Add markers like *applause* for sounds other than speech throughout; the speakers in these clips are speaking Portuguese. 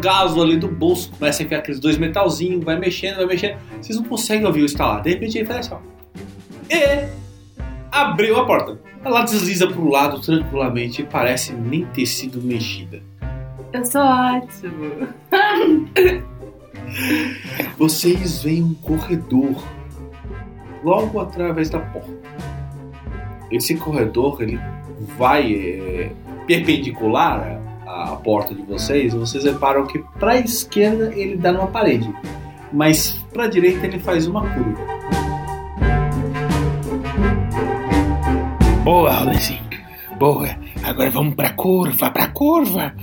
gás ali do bolso, começa a enfiar aqueles dois metalzinhos, vai mexendo, vai mexendo. Vocês não conseguem ouvir o estalar. De repente ele faz assim, ó. E abriu a porta. Ela desliza pro lado tranquilamente e parece nem ter sido mexida. Eu sou ótimo. *laughs* Vocês veem um corredor logo através da porta. Esse corredor ele vai é, perpendicular à, à porta de vocês. Vocês reparam que para a esquerda ele dá numa parede, mas para a direita ele faz uma curva. Boa, Rolezinho. Boa. Agora vamos pra curva, pra curva.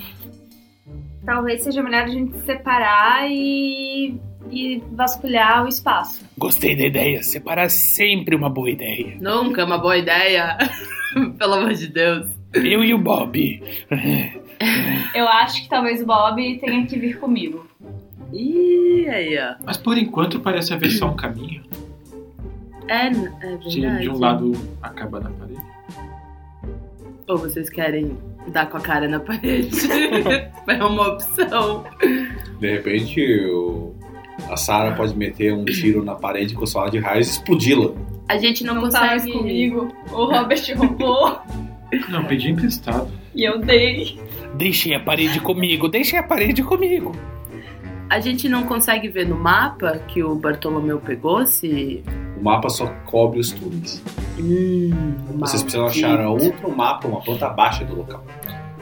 Talvez seja melhor a gente se separar e, e vasculhar o espaço. Gostei da ideia. Separar é sempre uma boa ideia. Nunca é uma boa ideia. *laughs* Pelo amor de Deus. Eu e o Bob. Eu acho que talvez o Bob tenha que vir comigo. Ih, aí, ó. Mas por enquanto parece haver só um caminho. É, é verdade. De, de um lado acaba na parede. Ou vocês querem dar com a cara na parede? *laughs* é uma opção. De repente o- a Sarah pode meter um tiro na parede com sua de raios e explodi-la. A gente não, Não tá mais consegue. comigo. O Robert roubou *laughs* Não, pedi emprestado. e eu dei. Deixem a parede comigo, deixem a parede comigo. A gente não consegue ver no mapa que o Bartolomeu pegou se. O mapa só cobre os túneis. Hum, Vocês precisam achar outro mapa, uma planta baixa do local.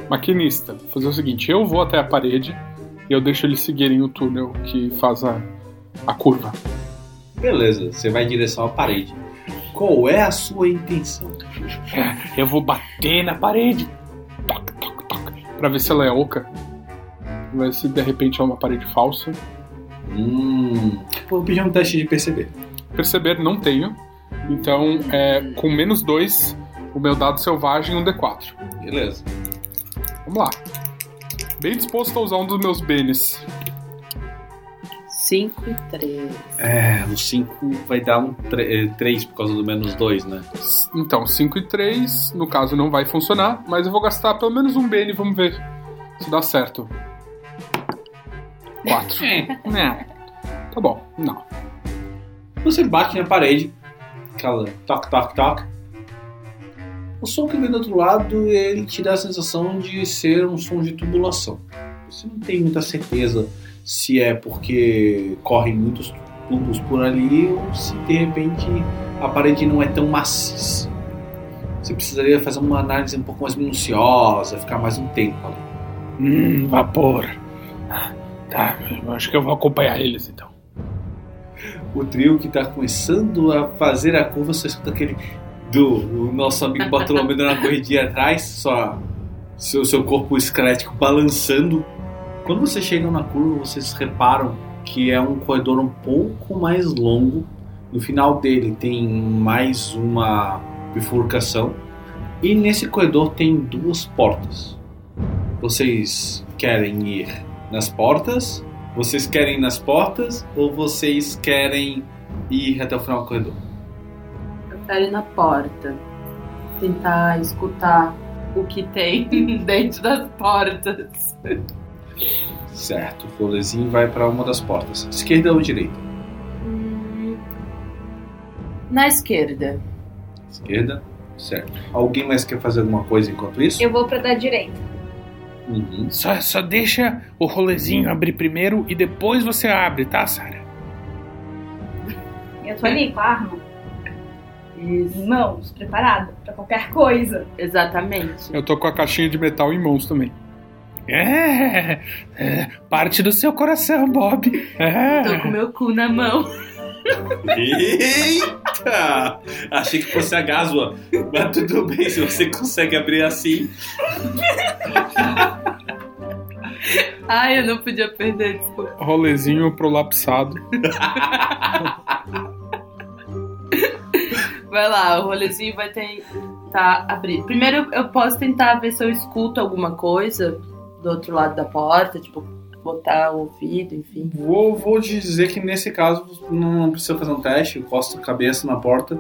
Maquinista, vou fazer o seguinte: eu vou até a parede e eu deixo eles seguirem o túnel que faz a, a curva. Beleza, você vai em direção à parede. Qual é a sua intenção? *laughs* Eu vou bater na parede. Toc, toc, toc. Pra ver se ela é oca. Ver se de repente é uma parede falsa. Hum. Vou pedir um teste de perceber. Perceber, não tenho. Então, é, com menos dois, o meu dado selvagem, um D4. Beleza. Vamos lá. Bem disposto a usar um dos meus benes. 5 e 3. É, no 5 vai dar um 3 por causa do menos 2, né? Então, 5 e 3, no caso não vai funcionar, mas eu vou gastar pelo menos um bene, vamos ver se dá certo. 4. Não. Tá bom, não. Você bate na parede, aquela toc, toc, toc. O som que vem do outro lado, ele te dá a sensação de ser um som de tubulação. Você não tem muita certeza se é porque correm muitos tubos por ali ou se de repente a parede não é tão maciça. Você precisaria fazer uma análise um pouco mais minuciosa, ficar mais um tempo ali. Hum, vapor. Tá, eu acho que eu vou acompanhar eles então. o trio que tá começando a fazer a curva, só escuta aquele do o nosso amigo Bartolomeu dando uma corridinha atrás, só seu, seu corpo esquelético balançando. Quando vocês chegam na curva, vocês reparam que é um corredor um pouco mais longo. No final dele tem mais uma bifurcação. E nesse corredor tem duas portas. Vocês querem ir nas portas? Vocês querem ir nas portas ou vocês querem ir até o final do corredor? Eu quero ir na porta. Tentar escutar o que tem *laughs* dentro das portas. Certo, o rolezinho vai para uma das portas. Esquerda ou direita? Hum, Na esquerda. Esquerda, certo. Alguém mais quer fazer alguma coisa enquanto isso? Eu vou pra da direita. Uhum. Só, só deixa o rolezinho abrir primeiro e depois você abre, tá, Sarah? Eu tô ali com a arma Isso. em mãos, preparada pra qualquer coisa. Exatamente. Eu tô com a caixinha de metal em mãos também. É, é, parte do seu coração, Bob. É. Tô com meu cu na mão. Eita! Achei que fosse a gásua, mas tudo bem se você consegue abrir assim. Ai, eu não podia perder, desculpa. Rolezinho prolapsado. Vai lá, o rolezinho vai tentar abrir. Primeiro eu posso tentar ver se eu escuto alguma coisa do outro lado da porta, tipo, botar o ouvido, enfim. Vou, vou dizer que nesse caso não precisa fazer um teste, encosta a cabeça na porta,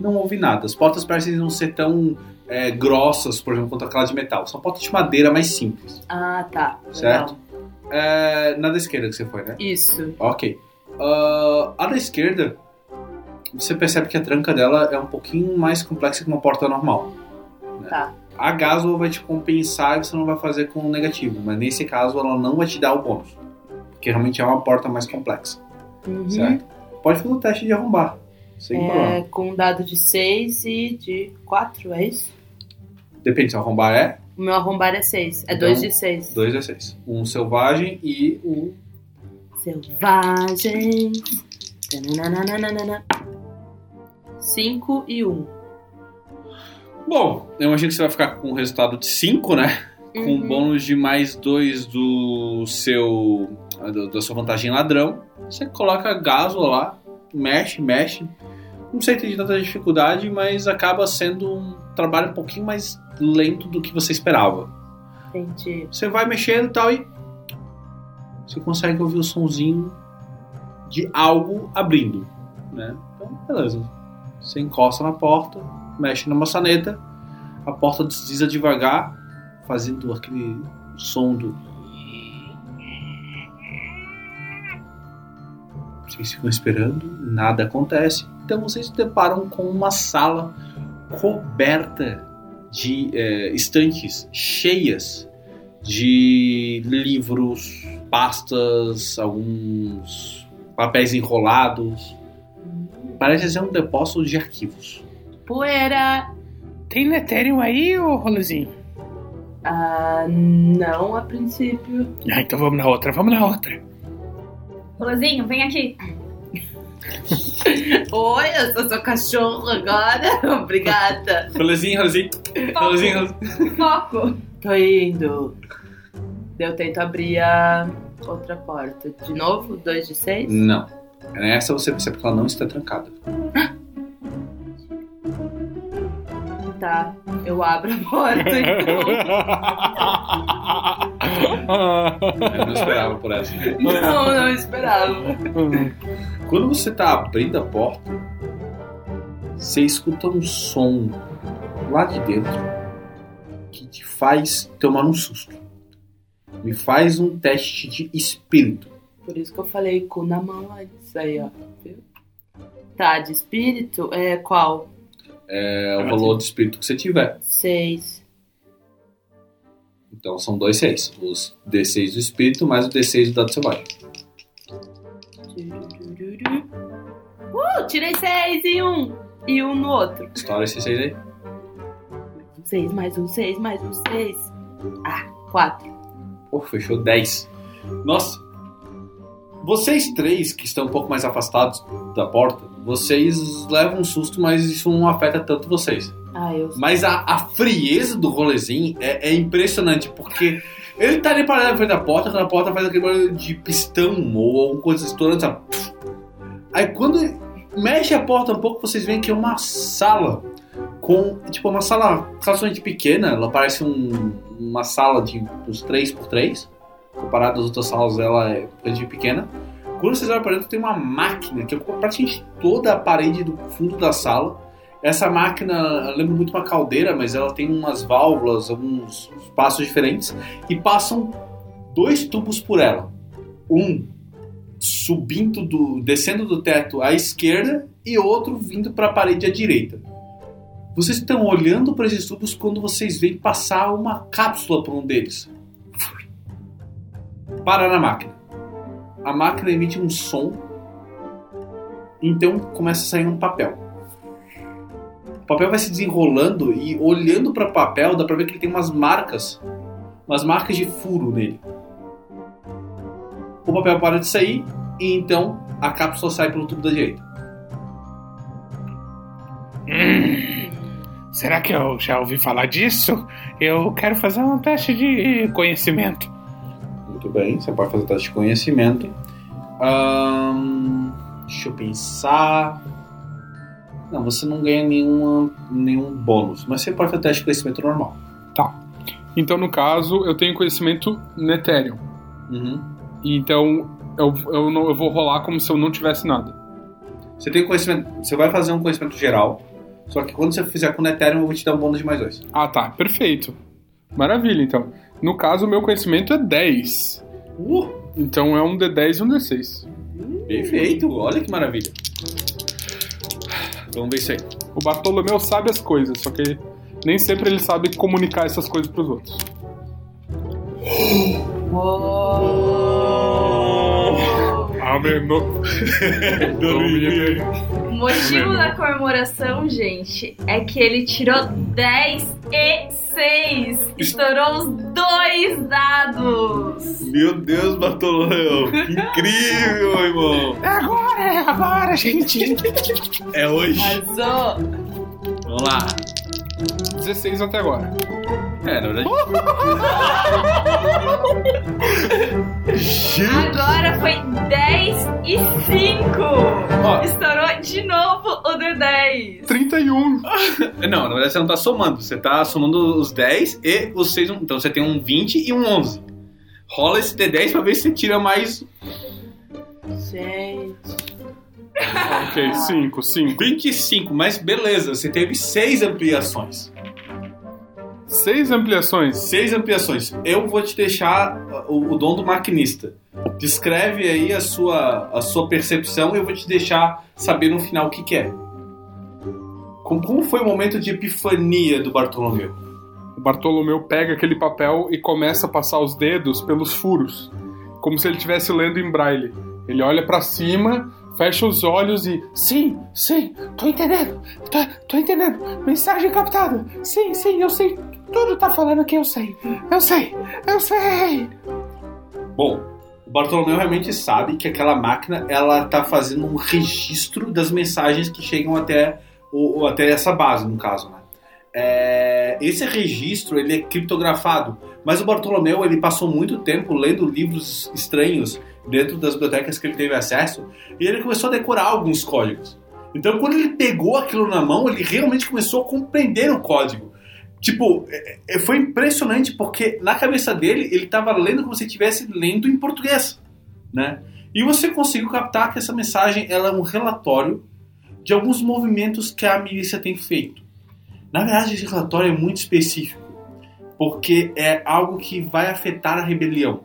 não ouve nada. As portas parecem não ser tão é, grossas, por exemplo, quanto aquela de metal. São portas de madeira mais simples. Ah, tá. Certo. É, na da esquerda que você foi, né? Isso. Ok. Ah, a da esquerda, você percebe que a tranca dela é um pouquinho mais complexa que uma porta normal. Tá. A Gasol vai te compensar e você não vai fazer com o negativo, mas nesse caso ela não vai te dar o bônus. Porque realmente é uma porta mais complexa, Uhum. certo? Pode fazer o teste de arrombar. Sem É, problema. com um dado de 6 e de 4, é isso? Depende se arrombar é O meu arrombar é 6. É Então, 2 de 6. 2 a 6. Um selvagem e um. Selvagem. 5 e 1. Um. Bom, eu imagino que você vai ficar com o resultado de 5, né? Com um Uhum. bônus de mais 2 do seu. da sua vantagem ladrão. Você coloca gaso lá, mexe, mexe. Não sei se tem tanta dificuldade, mas acaba sendo um trabalho um pouquinho mais lento do que você esperava. Entendi. Você vai mexendo e tal e. Você consegue ouvir o sonzinho de algo abrindo, né? Então, beleza. Você encosta na porta, mexe na maçaneta, a porta desliza devagar, fazendo aquele som do. Vocês ficam esperando, nada acontece. Então vocês se deparam com uma sala coberta de eh, estantes cheias de livros, pastas, alguns papéis enrolados. Parece ser um depósito de arquivos. Poeira. Tem Netérium aí, ô rolezinho? Ah, não a princípio. Ah, então vamos na outra, vamos na outra. Rolezinho, vem aqui. *laughs* Oi, eu sou seu cachorro agora. *laughs* Obrigada. Rolezinho, rolezinho, rolezinho. Foco. Tô indo. Eu tento abrir a outra porta. De novo? 2 de 6? Não. Nessa você percebe que ela não está trancada. Tá. Eu abro a porta *laughs* então. Eu não esperava por essa. Não, não esperava. Quando você tá abrindo a porta, você escuta um som lá de dentro que te faz tomar um susto. Me faz um teste de espírito. Por isso que eu falei cu na mão antes. Aí, ó. Tá, de espírito é qual? É o valor de espírito que você tiver. 6. Então são dois seis. Os D6 do espírito mais o D6 do dado selvagem. Uh, tirei 6 e um. E um no outro. Estoura esse seis aí. 6 mais um, 6 mais um, 6. Ah, 4. Pô, fechou 10. Nossa. Vocês três que estão um pouco mais afastados da porta, vocês levam um susto, mas isso não afeta tanto vocês. Ah, eu Mas a, a frieza do rolezinho é, é impressionante, porque ele tá ali parado na frente da porta, quando a porta faz aquele barulho de pistão ou alguma coisa estourando, sabe? Aí quando mexe a porta um pouco, vocês veem que é uma sala com, tipo, uma sala relativamente pequena, ela parece um- uma sala de uns 3 por 3 comparado às outras salas, ela é relativamente pequena. Quando vocês olham para dentro, tem uma máquina que ocupa praticamente toda a parede do fundo da sala. Essa máquina lembra muito uma caldeira, mas ela tem umas válvulas, alguns espaços diferentes e passam dois tubos por ela. Um subindo do, descendo do teto à esquerda e outro vindo para a parede à direita. Vocês estão olhando para esses tubos quando vocês veem passar uma cápsula por um deles. Para na máquina. A máquina emite um som, então começa a sair um papel. O papel vai se desenrolando e olhando para o papel dá para ver que ele tem umas marcas, umas marcas de furo nele. O papel para de sair e então a cápsula sai pelo tubo da direita. Hum, será que eu já ouvi falar disso? Eu quero fazer um teste de conhecimento. Muito bem, você pode fazer o teste de conhecimento. Deixa eu pensar. Não, você não ganha nenhuma, nenhum bônus, mas você pode fazer o teste de conhecimento normal. Então, no caso, eu tenho conhecimento Netérium. Uhum. E Então, eu, eu, não, eu vou rolar como se eu não tivesse nada. Você tem conhecimento. Você vai fazer um conhecimento geral. Só que quando você fizer com o Ethereum, eu vou te dar um bônus de mais dois. Ah, tá. Perfeito. Maravilha, então. No caso, o meu conhecimento é 10. Uh, Então é um D10 e um D6. perfeito, olha que maravilha. Vamos ver isso aí. O Bartolomeu sabe as coisas, só que nem sempre ele sabe comunicar essas coisas pros outros. A menor. O motivo da comemoração, gente, é que ele tirou 10 e 6. Estourou os dois dados. Meu Deus, Bartolomeu, que incrível, irmão. É agora, é agora, gente. É hoje. Arrasou! Vamos lá. 16 até agora. É, na verdade. *laughs* Agora foi 10 e 5. Ó. Estourou de novo o D10. 31. *laughs* Não, na verdade você não tá somando. Você tá somando os 10 e os 6. Então você tem um 20 e um 11. Rola esse D10 pra ver se você tira mais Gente. Ok, 5, 5. 25. Mas beleza, você teve 6 ampliações. 6 ampliações. 6 ampliações. Eu vou te deixar o, o dom do maquinista. Descreve aí a sua, a sua percepção e eu vou te deixar saber no final o que, que é. Como, como foi o momento de epifania do Bartolomeu? O Bartolomeu pega aquele papel e começa a passar os dedos pelos furos, como se ele estivesse lendo em braille. Ele olha pra cima, fecha os olhos e. Sim, sim, tô entendendo. Tô, tô entendendo. Mensagem captada. Sim, sim, eu sei. Tudo tá falando que eu sei. Eu sei, eu sei. Bom, o Bartolomeu realmente sabe que aquela máquina ela tá fazendo um registro das mensagens que chegam até, o, o- até essa base, no caso, né? É, esse registro ele é criptografado, mas o Bartolomeu ele passou muito tempo lendo livros estranhos dentro das bibliotecas que ele teve acesso e ele começou a decorar alguns códigos. Então, quando ele pegou aquilo na mão, ele realmente começou a compreender o código. Tipo, é- é- foi impressionante porque na cabeça dele ele estava lendo como se estivesse lendo em português, né? E você conseguiu captar que essa mensagem ela é um relatório de alguns movimentos que a milícia tem feito. Na verdade, esse relatório é muito específico, porque é algo que vai afetar a rebelião.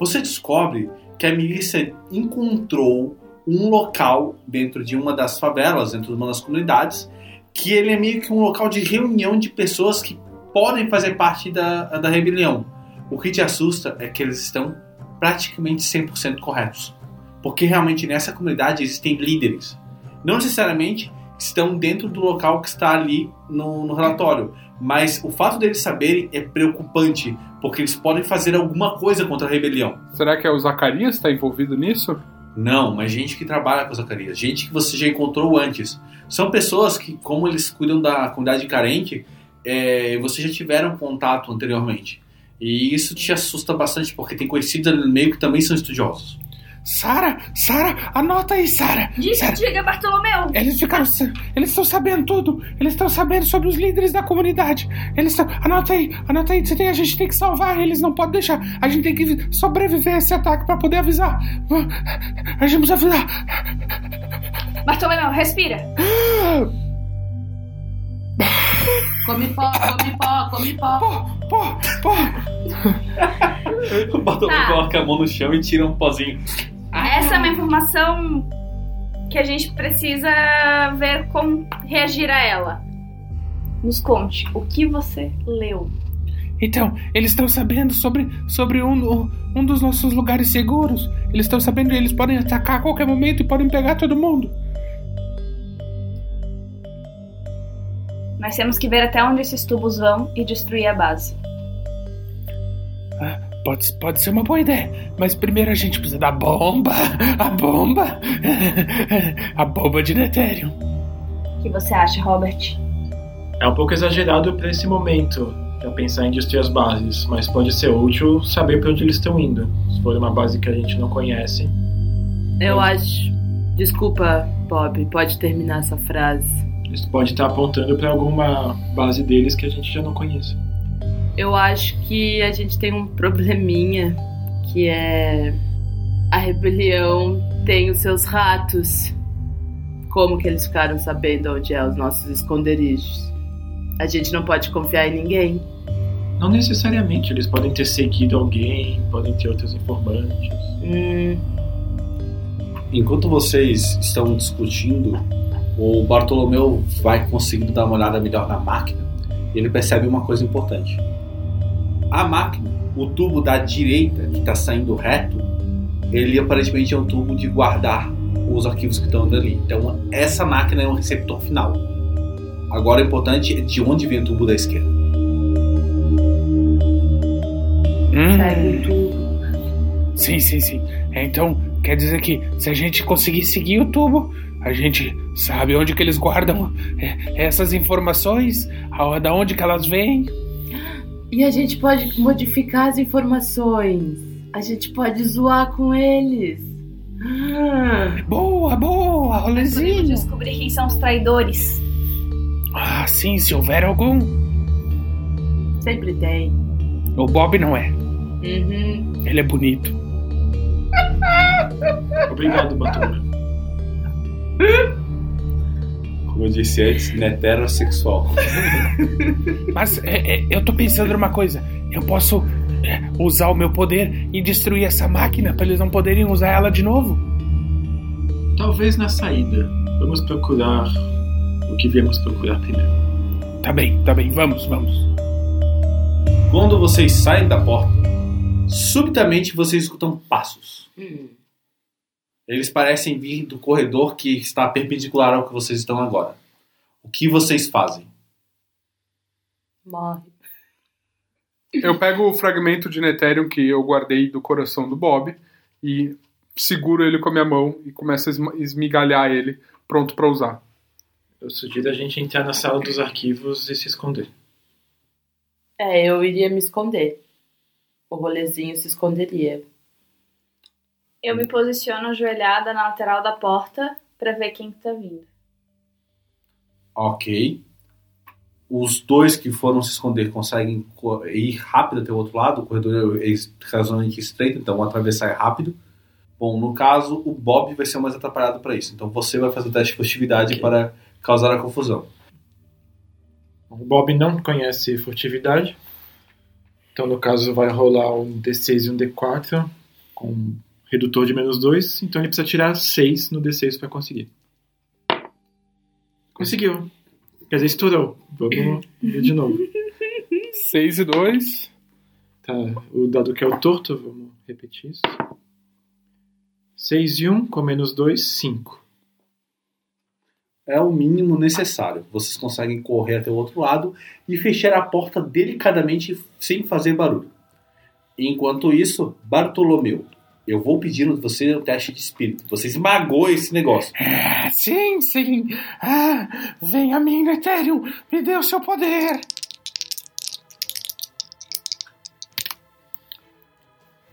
Você descobre que a milícia encontrou um local dentro de uma das favelas, dentro de uma das comunidades, que ele é meio que um local de reunião de pessoas que podem fazer parte da, da rebelião. O que te assusta é que eles estão praticamente 100% corretos. Porque realmente nessa comunidade existem líderes. Não necessariamente estão dentro do local que está ali no, no relatório, mas o fato deles saberem é preocupante, porque eles podem fazer alguma coisa contra a rebelião. Será que é o Zacarias que tá envolvido nisso? Não, mas gente que trabalha com Zacarias, gente que você já encontrou antes. São pessoas que, como eles cuidam da comunidade carente, é, vocês já tiveram contato anteriormente. E isso te assusta bastante, porque tem conhecidos ali no meio que também são estudiosos. Sara, Sara, anota aí, Sara. Diga, diga, Bartolomeu. Eles ficaram. Eles estão sabendo tudo. Eles estão sabendo sobre os líderes da comunidade. Eles estão. Anota aí, anota aí. Você tem, a gente tem que salvar eles, não pode deixar. A gente tem que sobreviver a esse ataque pra poder avisar. A gente precisa avisar. Bartolomeu, respira. Come pó, come pó, come pó. Pô, pô, pô. O Bartolomeu Tá. coloca a mão no chão e tira um pozinho. Essa é uma informação que a gente precisa ver como reagir a ela. Nos conte, o que você leu? Então, eles estão sabendo sobre, sobre um, um- um dos nossos lugares seguros. Eles estão sabendo que eles podem atacar a qualquer momento e podem pegar todo mundo. Nós temos que ver até onde esses tubos vão e destruir a base. Ah, pode, pode ser uma boa ideia, mas primeiro a gente precisa da bomba. A bomba. A bomba de Netérium. O que você acha, Robert? É um pouco exagerado para esse momento, para pensar em destruir as bases, mas pode ser útil saber para onde eles estão indo. Se for uma base que a gente não conhece. Eu acho. Desculpa, Bob, pode terminar essa frase. Eles podem estar apontando para alguma base deles que a gente já não conhece. Eu acho que a gente tem um probleminha que é a rebelião tem os seus ratos. Como que eles ficaram sabendo onde é os nossos esconderijos? A gente não pode confiar em ninguém. Não necessariamente, eles podem ter seguido alguém, podem ter outros informantes. Hum, Enquanto vocês estão discutindo, o Bartolomeu vai conseguindo dar uma olhada melhor na máquina e ele percebe uma coisa importante. A máquina, o tubo da direita que está saindo reto, ele aparentemente é um tubo de guardar os arquivos que estão ali. Então essa máquina é um receptor final. Agora o importante é de onde vem o tubo da esquerda. Hum, segue tudo. sim, sim, sim. É, Então, quer dizer que se a gente conseguir seguir o tubo, a gente sabe onde que eles guardam é, essas informações, da onde que elas vêm. E a gente pode modificar as informações. A gente pode zoar com eles. Ah, Boa, boa, rolezinho. descobrir quem são os traidores. Ah, sim, se houver algum. sempre tem. O Bob não é. Uhum. Ele é bonito. Obrigado, Bartolomeu. *laughs* Como eu disse antes, heterossexual. *laughs* Mas é, é, eu tô pensando numa coisa. Eu posso é, usar o meu poder e destruir essa máquina pra eles não poderem usar ela de novo? Talvez na saída. Vamos procurar o que viemos procurar primeiro. Tá bem, tá bem. Vamos, vamos. Quando vocês saem da porta, subitamente vocês escutam passos. Hum. Eles parecem vir do corredor que está perpendicular ao que vocês estão agora. O que vocês fazem? Morre. Eu pego o fragmento de Netérium que eu guardei do coração do Bob e seguro ele com a minha mão e começo a esmigalhar ele, pronto pra usar. Eu sugiro a gente entrar na sala dos arquivos e se esconder. É, eu iria me esconder. O rolezinho se esconderia. Eu me posiciono ajoelhada na lateral da porta pra ver quem que tá vindo. Ok. Os dois que foram se esconder conseguem co- ir rápido até o outro lado. O corredor é razoavelmente estreito, então atravessar é rápido. Bom, no caso, o Bob vai ser o mais atrapalhado para isso. Então você vai fazer o teste de furtividade Ok. para causar a confusão. O Bob não conhece furtividade. Então, no caso, vai rolar um D6 e um D4 com redutor de menos 2. Então, ele precisa tirar 6 no D6 para conseguir. Conseguiu. Quer dizer, estourou. Vamos ver de novo. *laughs* 6 e 2. Tá, o dado que é o torto, vamos repetir isso. 6 e 1 com menos 2, 5. É o mínimo necessário. Vocês conseguem correr até o outro lado e fechar a porta delicadamente sem fazer barulho. Enquanto isso, Bartolomeu, eu vou pedindo de você um teste de espírito. Você esmagou esse negócio. Ah, sim, sim. Ah, vem a mim, Netérium. Me dê o seu poder.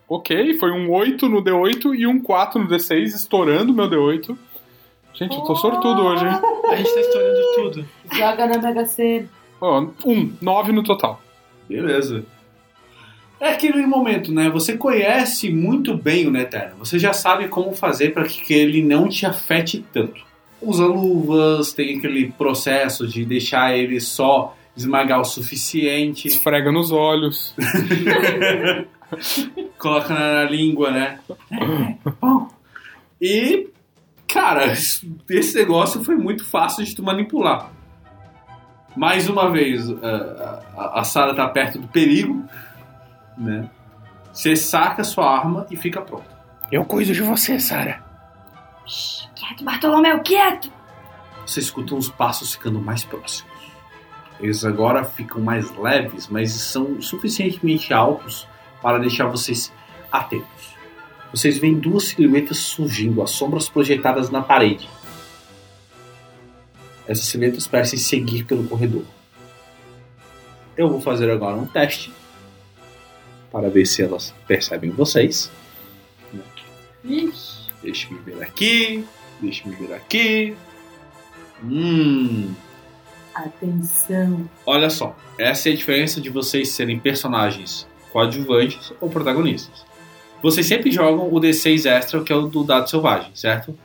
Ok, foi um 8 no D8 e um 4 no D6, estourando meu D8. Gente, eu tô sortudo hoje, hein? A gente tá estourando tudo. Joga na Mega Sena. Ó, um, 9 no total. Beleza. É aquele momento, né? Você conhece muito bem o Neterno. Você já sabe como fazer para que ele não te afete tanto. Usa luvas, tem aquele processo de deixar ele só esmagar o suficiente. Esfrega nos olhos. *laughs* coloca na língua, né? Bom. E, cara, *laughs* esse negócio foi muito fácil de tu manipular. Mais uma vez, a, a, a Sara tá perto do perigo, né? Você saca a sua arma e fica pronto. Eu cuido de você, Sara. Quieto, Bartolomeu, quieto! Você escuta os passos ficando mais próximos. Eles agora ficam mais leves, mas são suficientemente altos para deixar vocês atentos. Vocês veem duas silhuetas surgindo, as sombras projetadas na parede. Essas silhuetas parecem seguir pelo corredor. Eu vou fazer agora um teste para ver se elas percebem vocês. Ixi. Deixa me ver aqui. Deixa me ver aqui. Hum. Atenção. Olha só. Essa é a diferença de vocês serem personagens coadjuvantes ou protagonistas. Vocês sempre jogam o D6 extra, que é o do dado selvagem, certo?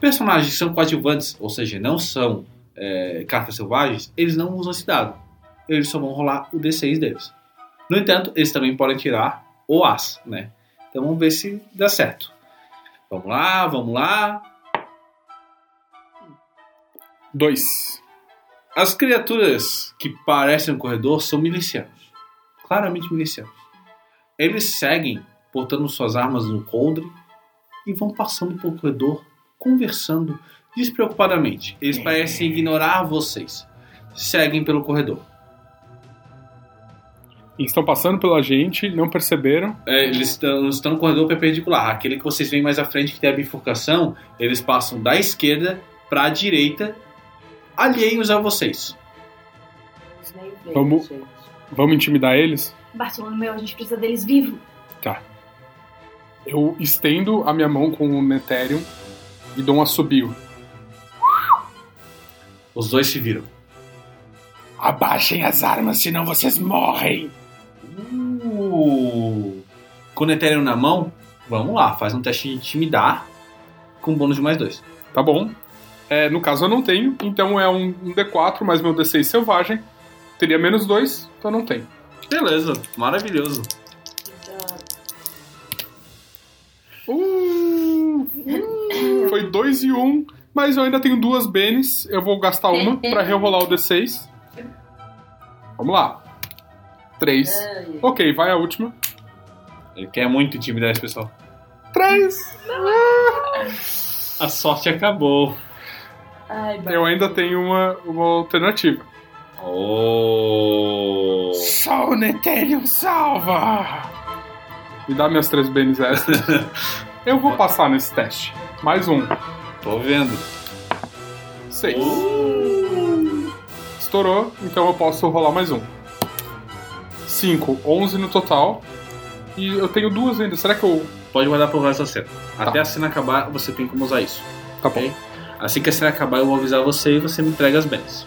Personagens que são coadjuvantes, ou seja, não são é, cartas selvagens, eles não usam esse dado. Eles só vão rolar o D6 deles. No entanto, eles também podem tirar o As, né? Então vamos ver se dá certo. Vamos lá, vamos lá. Dois. As criaturas que parecem no corredor são milicianos. Claramente milicianos. Eles seguem portando suas armas no coldre e vão passando pelo corredor, conversando despreocupadamente. Eles parecem ignorar vocês. Seguem pelo corredor. E estão passando pela gente, não perceberam. É, eles estão, estão no corredor perpendicular. Aquele que vocês veem mais à frente, que tem a bifurcação, eles passam da esquerda para a direita, alheios a vocês. Vamos- Vamos intimidar eles? Bartolomeu, a gente precisa deles vivo. Tá. Eu estendo a minha mão com o Netérium e dou um assobio. Os dois se viram. Abaixem as armas, senão vocês morrem. Com o Ethereum na mão, vamos lá, faz um teste de intimidar com bônus de mais dois. Tá bom. É, no caso eu não tenho, então é um, um D4 mais meu D6 selvagem. Teria menos dois, então não tem. Beleza, maravilhoso. Uh, uh, foi dois e um, mas eu ainda tenho duas Benes. Eu vou gastar uma pra rerolar o D6. Vamos lá. Três. Ok, vai a última. Ele quer muito intimidar esse pessoal. Três. A sorte acabou. Ai, Eu ainda tenho uma, uma alternativa. Oh. Só o Netelium salva! Me dá minhas três Benes extras. *laughs* Eu vou passar nesse teste. Mais um. Tô vendo. Seis. Estourou, então eu posso rolar mais um. Cinco, onze no total. E eu tenho duas ainda. Será que eu. Pode guardar pro resto da cena. Até a cena acabar, você tem como usar isso. Tá bom. Ok? Assim que a cena acabar, eu vou avisar você e você me entrega as bens.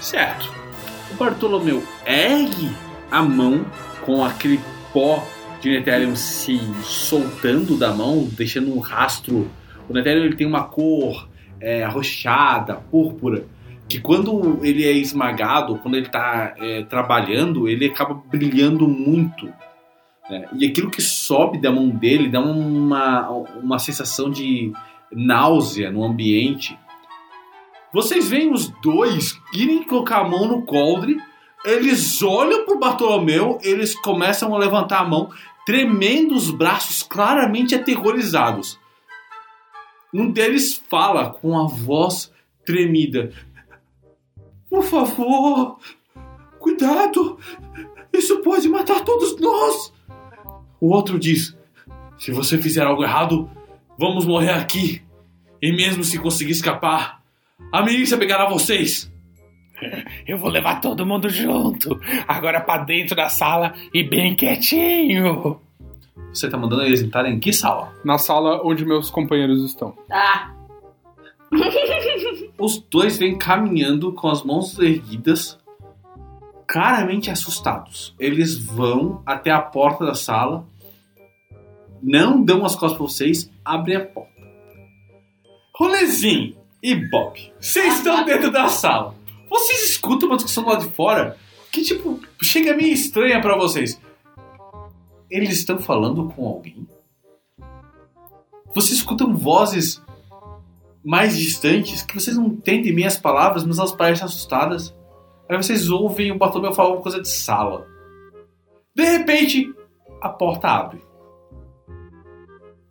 Certo. O Bartolomeu ergue a mão com aquele pó de Netherrealm se soltando da mão, deixando um rastro. O Netherrealm ele tem uma cor é, arroxeada, púrpura, que quando ele é esmagado, quando ele está trabalhando, ele acaba brilhando muito. né? E aquilo que sobe da mão dele dá uma, uma sensação de náusea no ambiente. Vocês veem os dois irem colocar a mão no coldre, eles olham pro Bartolomeu, eles começam a levantar a mão, tremendo os braços, claramente aterrorizados. Um deles fala com a voz tremida: Por favor, cuidado, isso pode matar todos nós. O outro diz: Se você fizer algo errado, vamos morrer aqui. E mesmo se conseguir escapar, a milícia pegará vocês. *laughs* Eu vou levar todo mundo junto. Agora pra dentro da sala e bem quietinho. Você tá mandando eles entrarem em que sala? Na sala onde meus companheiros estão. Ah, *laughs* Os dois vêm caminhando com as mãos erguidas, claramente assustados. Eles vão até a porta da sala, não dão as costas pra vocês, abrem a porta. Rolezinho e Bob, vocês estão dentro da sala. Vocês escutam uma discussão lá de fora que, tipo, chega meio estranha pra vocês. Eles estão falando com alguém? Vocês escutam vozes mais distantes que vocês não entendem bem as palavras, mas elas parecem assustadas. Aí vocês ouvem o Bartolomeu falar uma coisa de sala. De repente, a porta abre.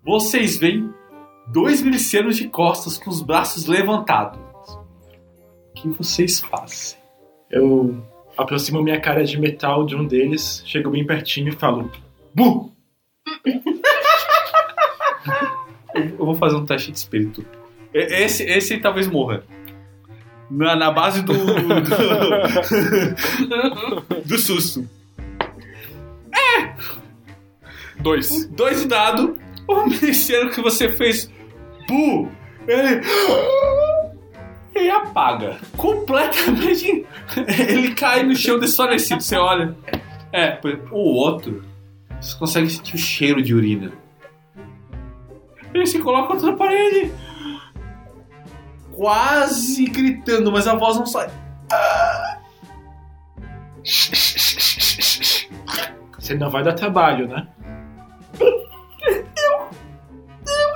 Vocês veem dois milicianos de costas com os braços levantados. O que vocês fazem? Eu aproximo minha cara de metal de um deles, chego bem pertinho e falo: Bu! *laughs* Eu vou fazer um teste de espírito. Esse, esse talvez morra. Na, na base do. Do, *laughs* do susto. Dois. Dois de dado. O miliciano que você fez. Bu! Ele. *gasps* Ele apaga. Completamente. *laughs* Ele cai no chão desfalecido. Você olha. É, o outro. Você consegue sentir o cheiro de urina. Ele se coloca contra a parede. Quase gritando, mas a voz não sai. Você não vai dar trabalho, né?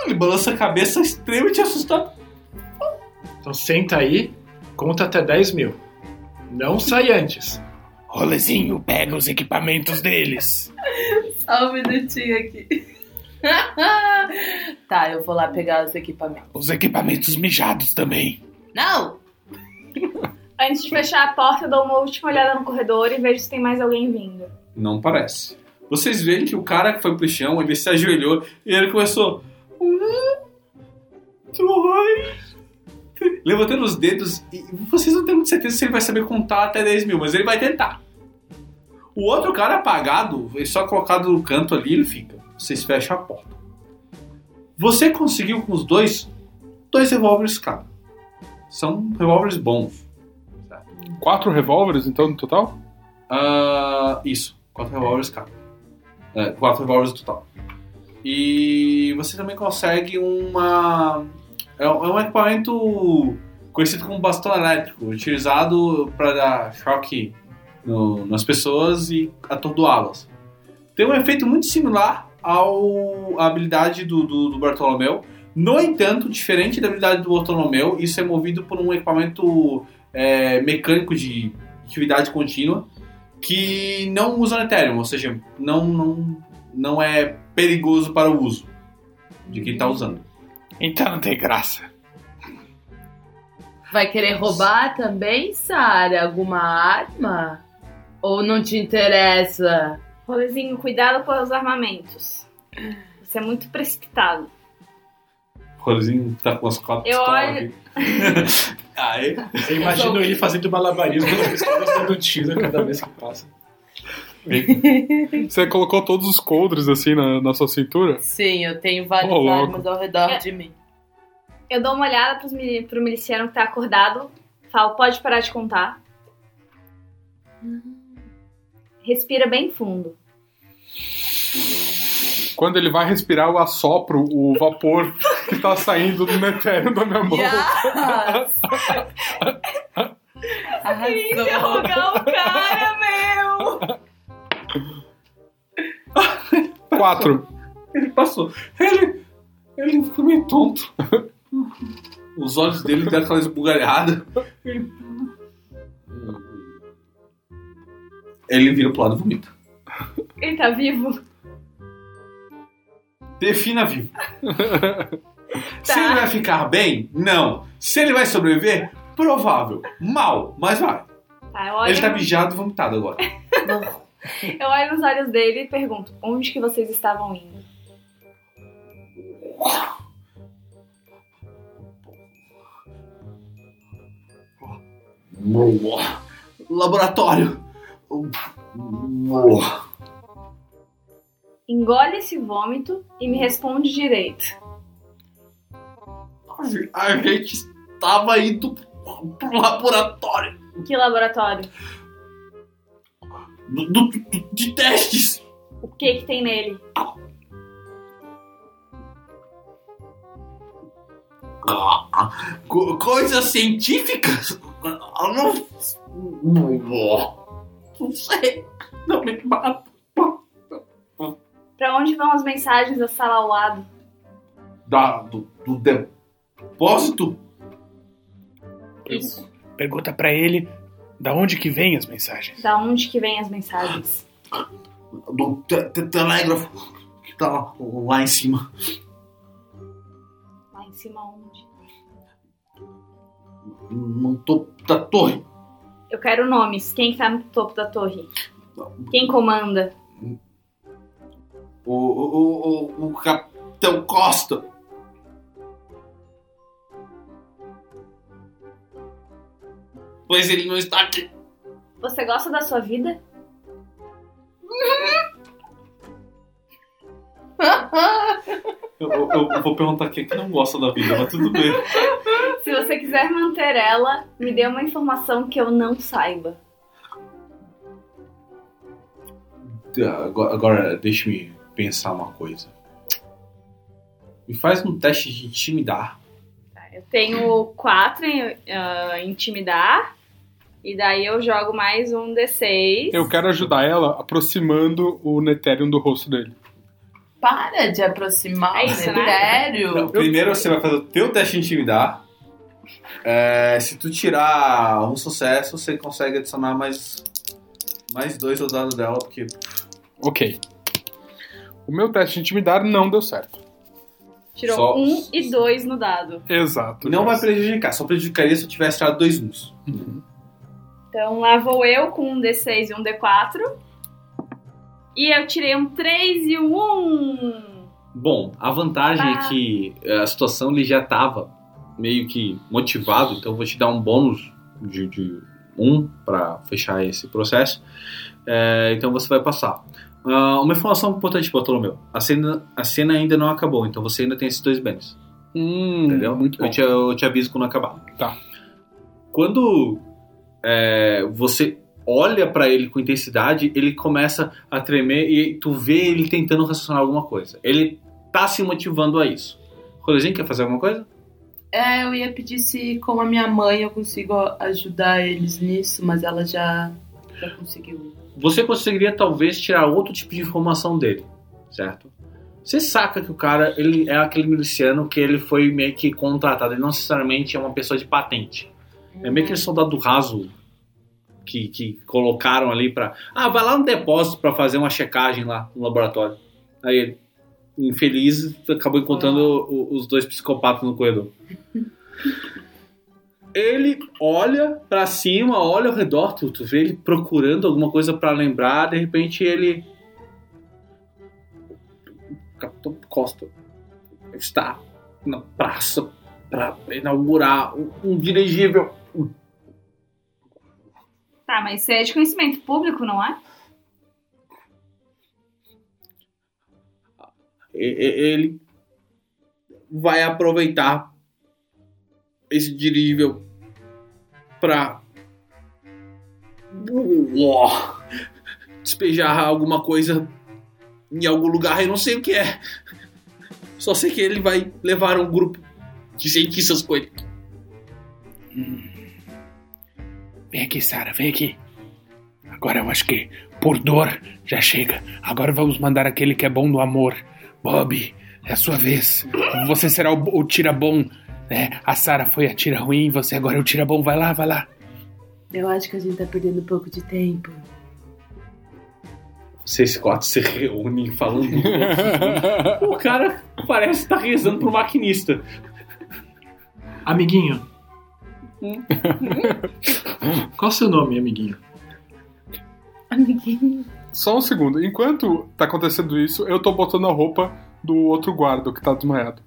Ele balança a cabeça extremamente assustado. Então senta aí, conta até 10 mil. Não sai antes. Rolezinho, pega os equipamentos deles. Só um minutinho aqui. *laughs* tá, eu vou lá pegar os equipamentos. Os equipamentos mijados também. Não! *laughs* Antes de fechar a porta, eu dou uma última olhada no corredor e vejo se tem mais alguém vindo. Não parece. Vocês veem que o cara que foi pro chão, ele se ajoelhou e ele começou. Um, dois. três", Levantando os dedos, e vocês não têm muita certeza se ele vai saber contar até 10 mil, mas ele vai tentar. O outro cara apagado, ele só colocado no canto ali, ele fica. Vocês fecham a porta. Você conseguiu com os dois, dois revólveres cada. São revólveres bons. Quatro revólveres, então, no total? Ah, isso, quatro revólveres cada. É, quatro revólveres no total. E você também consegue uma. É um é um equipamento conhecido como bastão elétrico, utilizado para dar choque no- nas pessoas e atordoá-las. Tem um efeito muito similar ao, à habilidade do, do, do Bartolomeu. No entanto, diferente da habilidade do Bartolomeu, isso é movido por um equipamento é, mecânico de atividade contínua que não usa Ethereum, ou seja, não, não, não é perigoso para o uso de quem está usando. Então não tem graça. Vai querer roubar também, Sara? Alguma arma? Ou não te interessa? Rolezinho, cuidado com os armamentos. Você é muito precipitado. Rolezinho tá com as quatro Eu pistolas olho- aqui. *laughs* Aê. Eu imagino ele fazendo malabarismo com as pistolas dando tiro cada vez que passa. Você colocou todos os coldres assim na, na sua cintura? Sim, eu tenho várias Ô, louco. armas ao redor É. de mim. Eu dou uma olhada pros, pro miliciano que tá acordado. Falo, pode parar de contar. Respira bem fundo. Quando ele vai respirar, eu assopro o vapor que tá saindo do netéreo da minha mão. Yes! Arrasou. Interrogar o cara, meu! Quatro. Ele passou. Ele, ele ficou meio tonto. Os olhos dele deram aquela esbugalhada. Ele- Ele vira pro lado e vomita. Ele tá vivo? Defina vivo. *laughs* Se ele vai ficar bem? Não. Se ele vai sobreviver? Provável. Mal, mas vai. Tá, eu olho, Ele tá mijado e vomitado agora. *laughs* eu olho nos olhos dele e pergunto, onde que vocês estavam indo? Laboratório. Engole esse vômito e me responde direito. A gente estava indo pro laboratório Que laboratório? do- do- de testes. O que que tem nele? Co- coisas científicas? Eu não. *laughs* Não sei. Não me mata. Pra onde vão as mensagens da sala ao lado? Da, do, do depósito? Isso. Pergunta pra ele da onde que vem as mensagens. Da onde que vêm as mensagens? Do te- te- telégrafo que tá lá, lá em cima. Lá em cima onde? No topo da torre. Eu quero nomes. Quem que tá no topo da torre? Quem comanda? O, o, o, o Capitão Costa. Pois ele não está aqui. Você gosta da sua vida? *laughs* Eu, eu- eu vou perguntar quem é que não gosta da vida, mas tudo bem. Se você quiser manter ela, me dê uma informação que eu não saiba. Agora, agora deixa-me pensar uma coisa. Me faz um teste de intimidar. Eu tenho quatro em ah, intimidar. E daí eu jogo mais um D6. Eu quero ajudar ela aproximando o Netérium do rosto dele. Para de aproximar É né? Netérium. Então, primeiro você vai fazer o teu teste de intimidar. É, se tu tirar um sucesso, você consegue adicionar mais, mais dois ao dado dela, porque Ok. O meu teste de intimidar não deu certo. Tirou Só- um e dois no dado. Exato. não vai prejudicar. Só prejudicaria se eu tivesse tirado dois uns. Então lá vou eu com um D6 e um D4. E eu tirei um 3 e um 1. Bom, a vantagem Ah. é que a situação ele já estava meio que motivado, então eu vou te dar um bônus de, de um para fechar esse processo. É, então você vai passar. Ah, uma informação importante, Bartolomeu: a cena, a cena ainda não acabou, então você ainda tem esses dois bens. Hum, Entendeu? Muito bom. Eu te, eu te aviso quando acabar. Tá. Quando é, você olha pra ele com intensidade, ele começa a tremer e tu vê ele tentando raciocinar alguma coisa. Ele tá se motivando a isso. Rolezinho, quer fazer alguma coisa? É, eu ia pedir se, como a minha mãe, eu consigo ajudar eles nisso, mas ela já, já conseguiu. Você conseguiria talvez tirar outro tipo de informação dele, certo? Você saca que o cara ele é aquele miliciano que ele foi meio que contratado, ele não necessariamente é uma pessoa de patente. É meio que aquele soldado raso que, que colocaram ali pra. Ah, vai lá no depósito pra fazer uma checagem lá no laboratório. Aí ele, infeliz, acabou encontrando os dois psicopatas no corredor. Ele olha pra cima, olha ao redor, tu, tu vê ele procurando alguma coisa pra lembrar, de repente ele. Capitão Costa está na praça pra inaugurar um, um dirigível. Tá, mas isso é de conhecimento público, não é? Ele vai aproveitar esse dirigível pra Uó, despejar alguma coisa em algum lugar, eu não sei o que é. Só sei que ele vai levar um grupo de cientistas com ele. Vem aqui, Sarah, vem aqui. Agora eu acho que por dor já chega. Agora vamos mandar aquele que é bom no amor. Bob, é a sua vez. Você será o, o tira bom. né? a Sarah foi a tira ruim, você agora é o tira bom. Vai lá, vai lá. Eu acho que a gente tá perdendo um pouco de tempo. Vocês quatro se reúnem falando. *laughs* o cara parece estar rezando pro maquinista. Amiguinho. *laughs* Qual o seu nome, amiguinho? Amiguinho. Só um segundo. Enquanto tá acontecendo isso, eu tô botando a roupa do outro guarda que tá desmaiado.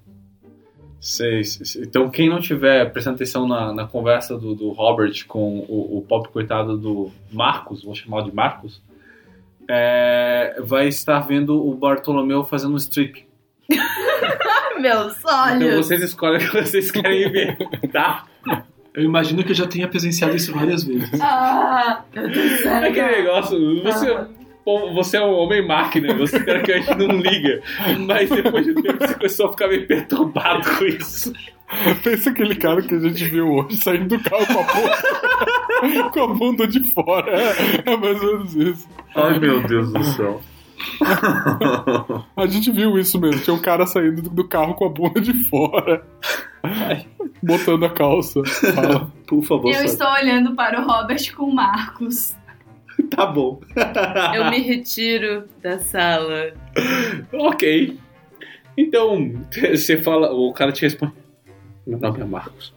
Sei, sei, sei. Então, quem não tiver prestando atenção na, na conversa do, do Robert com o, o pop coitado do Marcos, vou chamar de Marcos, é, vai estar vendo o Bartolomeu fazendo um strip. *laughs* Meus Então, olhos. vocês escolhem o que vocês querem ver, tá? Eu imagino que eu já tenha presenciado isso várias vezes. Ah, meu Deus do céu. É aquele negócio, você, pô, você é um homem-máquina, você teoricamente não liga, mas depois de um tempo você começou a ficar meio perturbado com isso. Pensa aquele cara que a gente viu hoje saindo do carro com a bunda, com a bunda de fora. É, é mais ou menos isso. Ai, meu Deus do céu. *laughs* A gente viu isso mesmo. Tinha um cara saindo do- carro com a bunda de fora. Botando a calça. Fala. Por favor, Eu só- estou olhando para o Robert com o Marcos. *laughs* tá bom. Eu me retiro da sala. Ok. Então, você fala, o cara te responde. Meu nome é Marcos.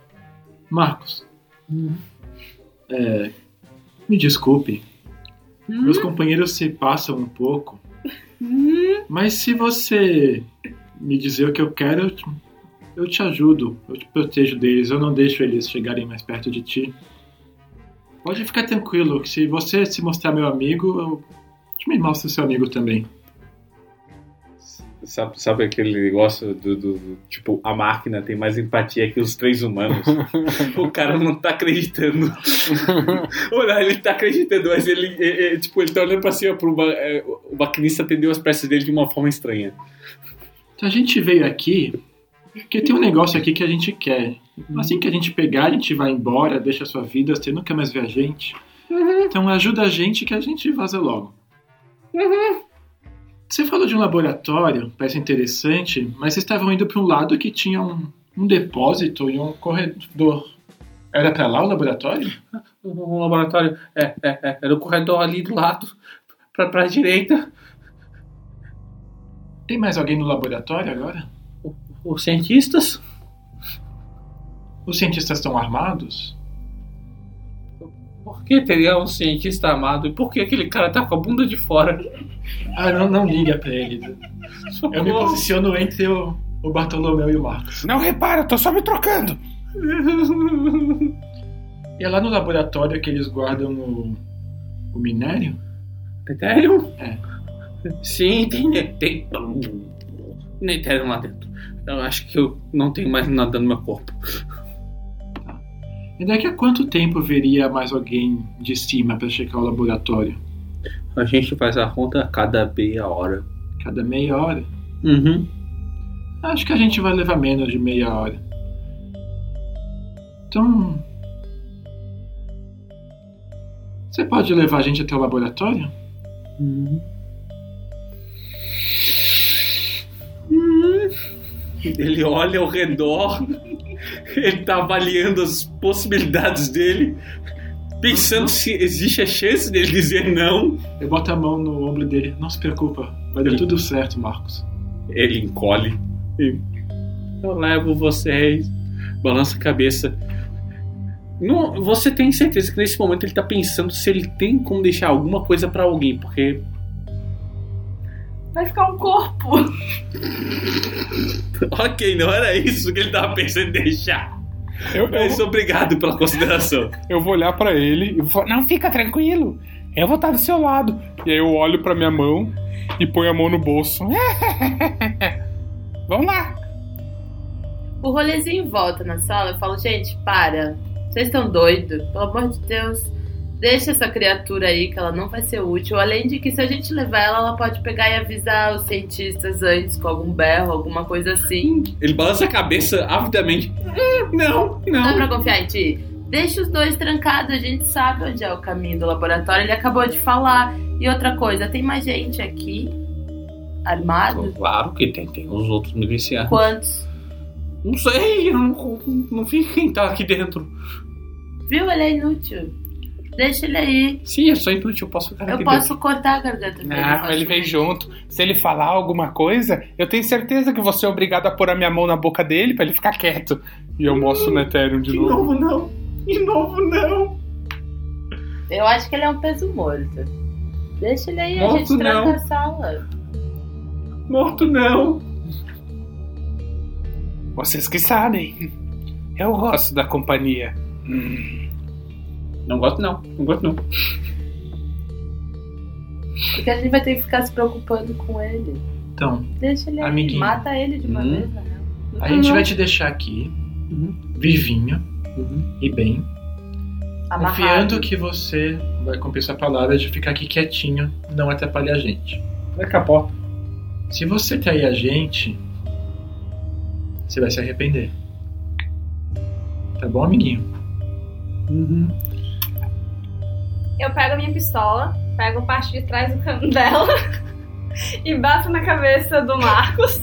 Marcos. É, me desculpe. Meus companheiros se passam um pouco. Mas se você me dizer o que eu quero, eu te, eu te ajudo. Eu te protejo deles. Eu não deixo eles chegarem mais perto de ti. Pode ficar tranquilo. que Se você se mostrar meu amigo, eu te me mostro seu amigo também. Sabe, sabe aquele negócio do, do- Tipo, a máquina tem mais empatia que os três humanos. *laughs* o cara não tá acreditando. *laughs* Olha, ele tá acreditando, mas ele. é- é, tipo, ele tá olhando pra cima pro. é, o maquinista atendeu as preces dele de uma forma estranha. Então a gente veio aqui porque tem um negócio aqui que a gente quer. Assim que a gente pegar, a gente vai embora, deixa a sua vida, você nunca mais vê a gente. Então ajuda a gente que a gente vaza logo. Você falou de um laboratório, parece interessante, mas vocês estavam indo para um lado que tinha um, um depósito e um corredor. Era para lá o laboratório? O laboratório é, é, é, era o corredor ali do lado, pra, pra direita. Tem mais alguém no laboratório agora? Os cientistas? Os cientistas estão armados? Por que teria um cientista armado? E por que aquele cara tá com a bunda de fora? Ah, não, não liga pra ele. Eu me posiciono entre o, o Bartolomeu e o Marcos. Não repara, eu tô só me trocando. E é lá no laboratório que eles guardam o, o minério? Ethereum? É. Sim, tem, tem Ethereum lá dentro. Eu acho que eu não tenho mais nada no meu corpo. E daqui a quanto tempo veria mais alguém de cima pra checar o laboratório? A gente faz a conta a cada meia hora. Cada meia hora? Uhum. Acho que a gente vai levar menos de meia hora. Então. Você pode levar a gente até o laboratório? Uhum. Ele olha ao redor, *laughs* ele tá avaliando as possibilidades dele, pensando se existe a chance dele dizer não. Eu boto a mão no ombro dele. Não se preocupa, vai dar tudo certo, Marcos. Ele encolhe. e, Eu levo vocês. Balança a cabeça. Não, você tem certeza que nesse momento ele tá pensando se ele tem como deixar alguma coisa pra alguém, porque Vai ficar um corpo. *laughs* ok, não era isso que ele tava pensando em deixar. Eu, Mas eu, obrigado pela consideração. *laughs* eu vou olhar pra ele e vou falar, Não, fica tranquilo. Eu vou estar do seu lado. E aí eu olho pra minha mão e ponho a mão no bolso. *laughs* Vamos lá. O rolezinho volta na sala eu falo, gente, para. Vocês estão doidos? Pelo amor de Deus. Deixa essa criatura aí, que ela não vai ser útil. Além de que, se a gente levar ela, ela pode pegar e avisar os cientistas antes com algum berro, alguma coisa assim. Ele balança a cabeça avidamente. Hum, não, Não dá não. pra confiar em ti? Deixa os dois trancados, a gente sabe onde é o caminho do laboratório. Ele acabou de falar. E outra coisa, tem mais gente aqui? Armado? Claro que tem, tem os outros milicianos. Quantos? Não sei, eu não, não vi quem tá aqui dentro. Viu? Ele é inútil. Deixa ele aí. Sim, eu sou inútil, eu posso ficar Eu aqui posso cortar a garganta dele. Não, faço ele vem junto. Se ele falar alguma coisa, eu tenho certeza que você é obrigado a pôr a minha mão na boca dele pra ele ficar quieto. E eu mostro no Ethereum de De novo. novo não. De novo não. Eu acho que ele é um peso morto. Deixa ele aí, a Morto gente tranca não. a sala. Morto não. Vocês que sabem. Eu gosto da companhia. Hum. Não gosto não. Não gosto não. Porque a gente vai ter que ficar se preocupando com ele. Então, Deixa ele aí, mata ele de uma Hum. vez, real. a gente vai te deixar aqui, Uhum. vivinho Uhum. e bem, Amarrado. confiando que você vai cumprir sua palavra de ficar aqui quietinho, não atrapalhar a gente. Vai capota. Se você trair a gente, você vai se arrepender. Tá bom, amiguinho? Uhum. Eu pego a minha pistola, pego a parte de trás do cano dela *laughs* e bato na cabeça do Marcos.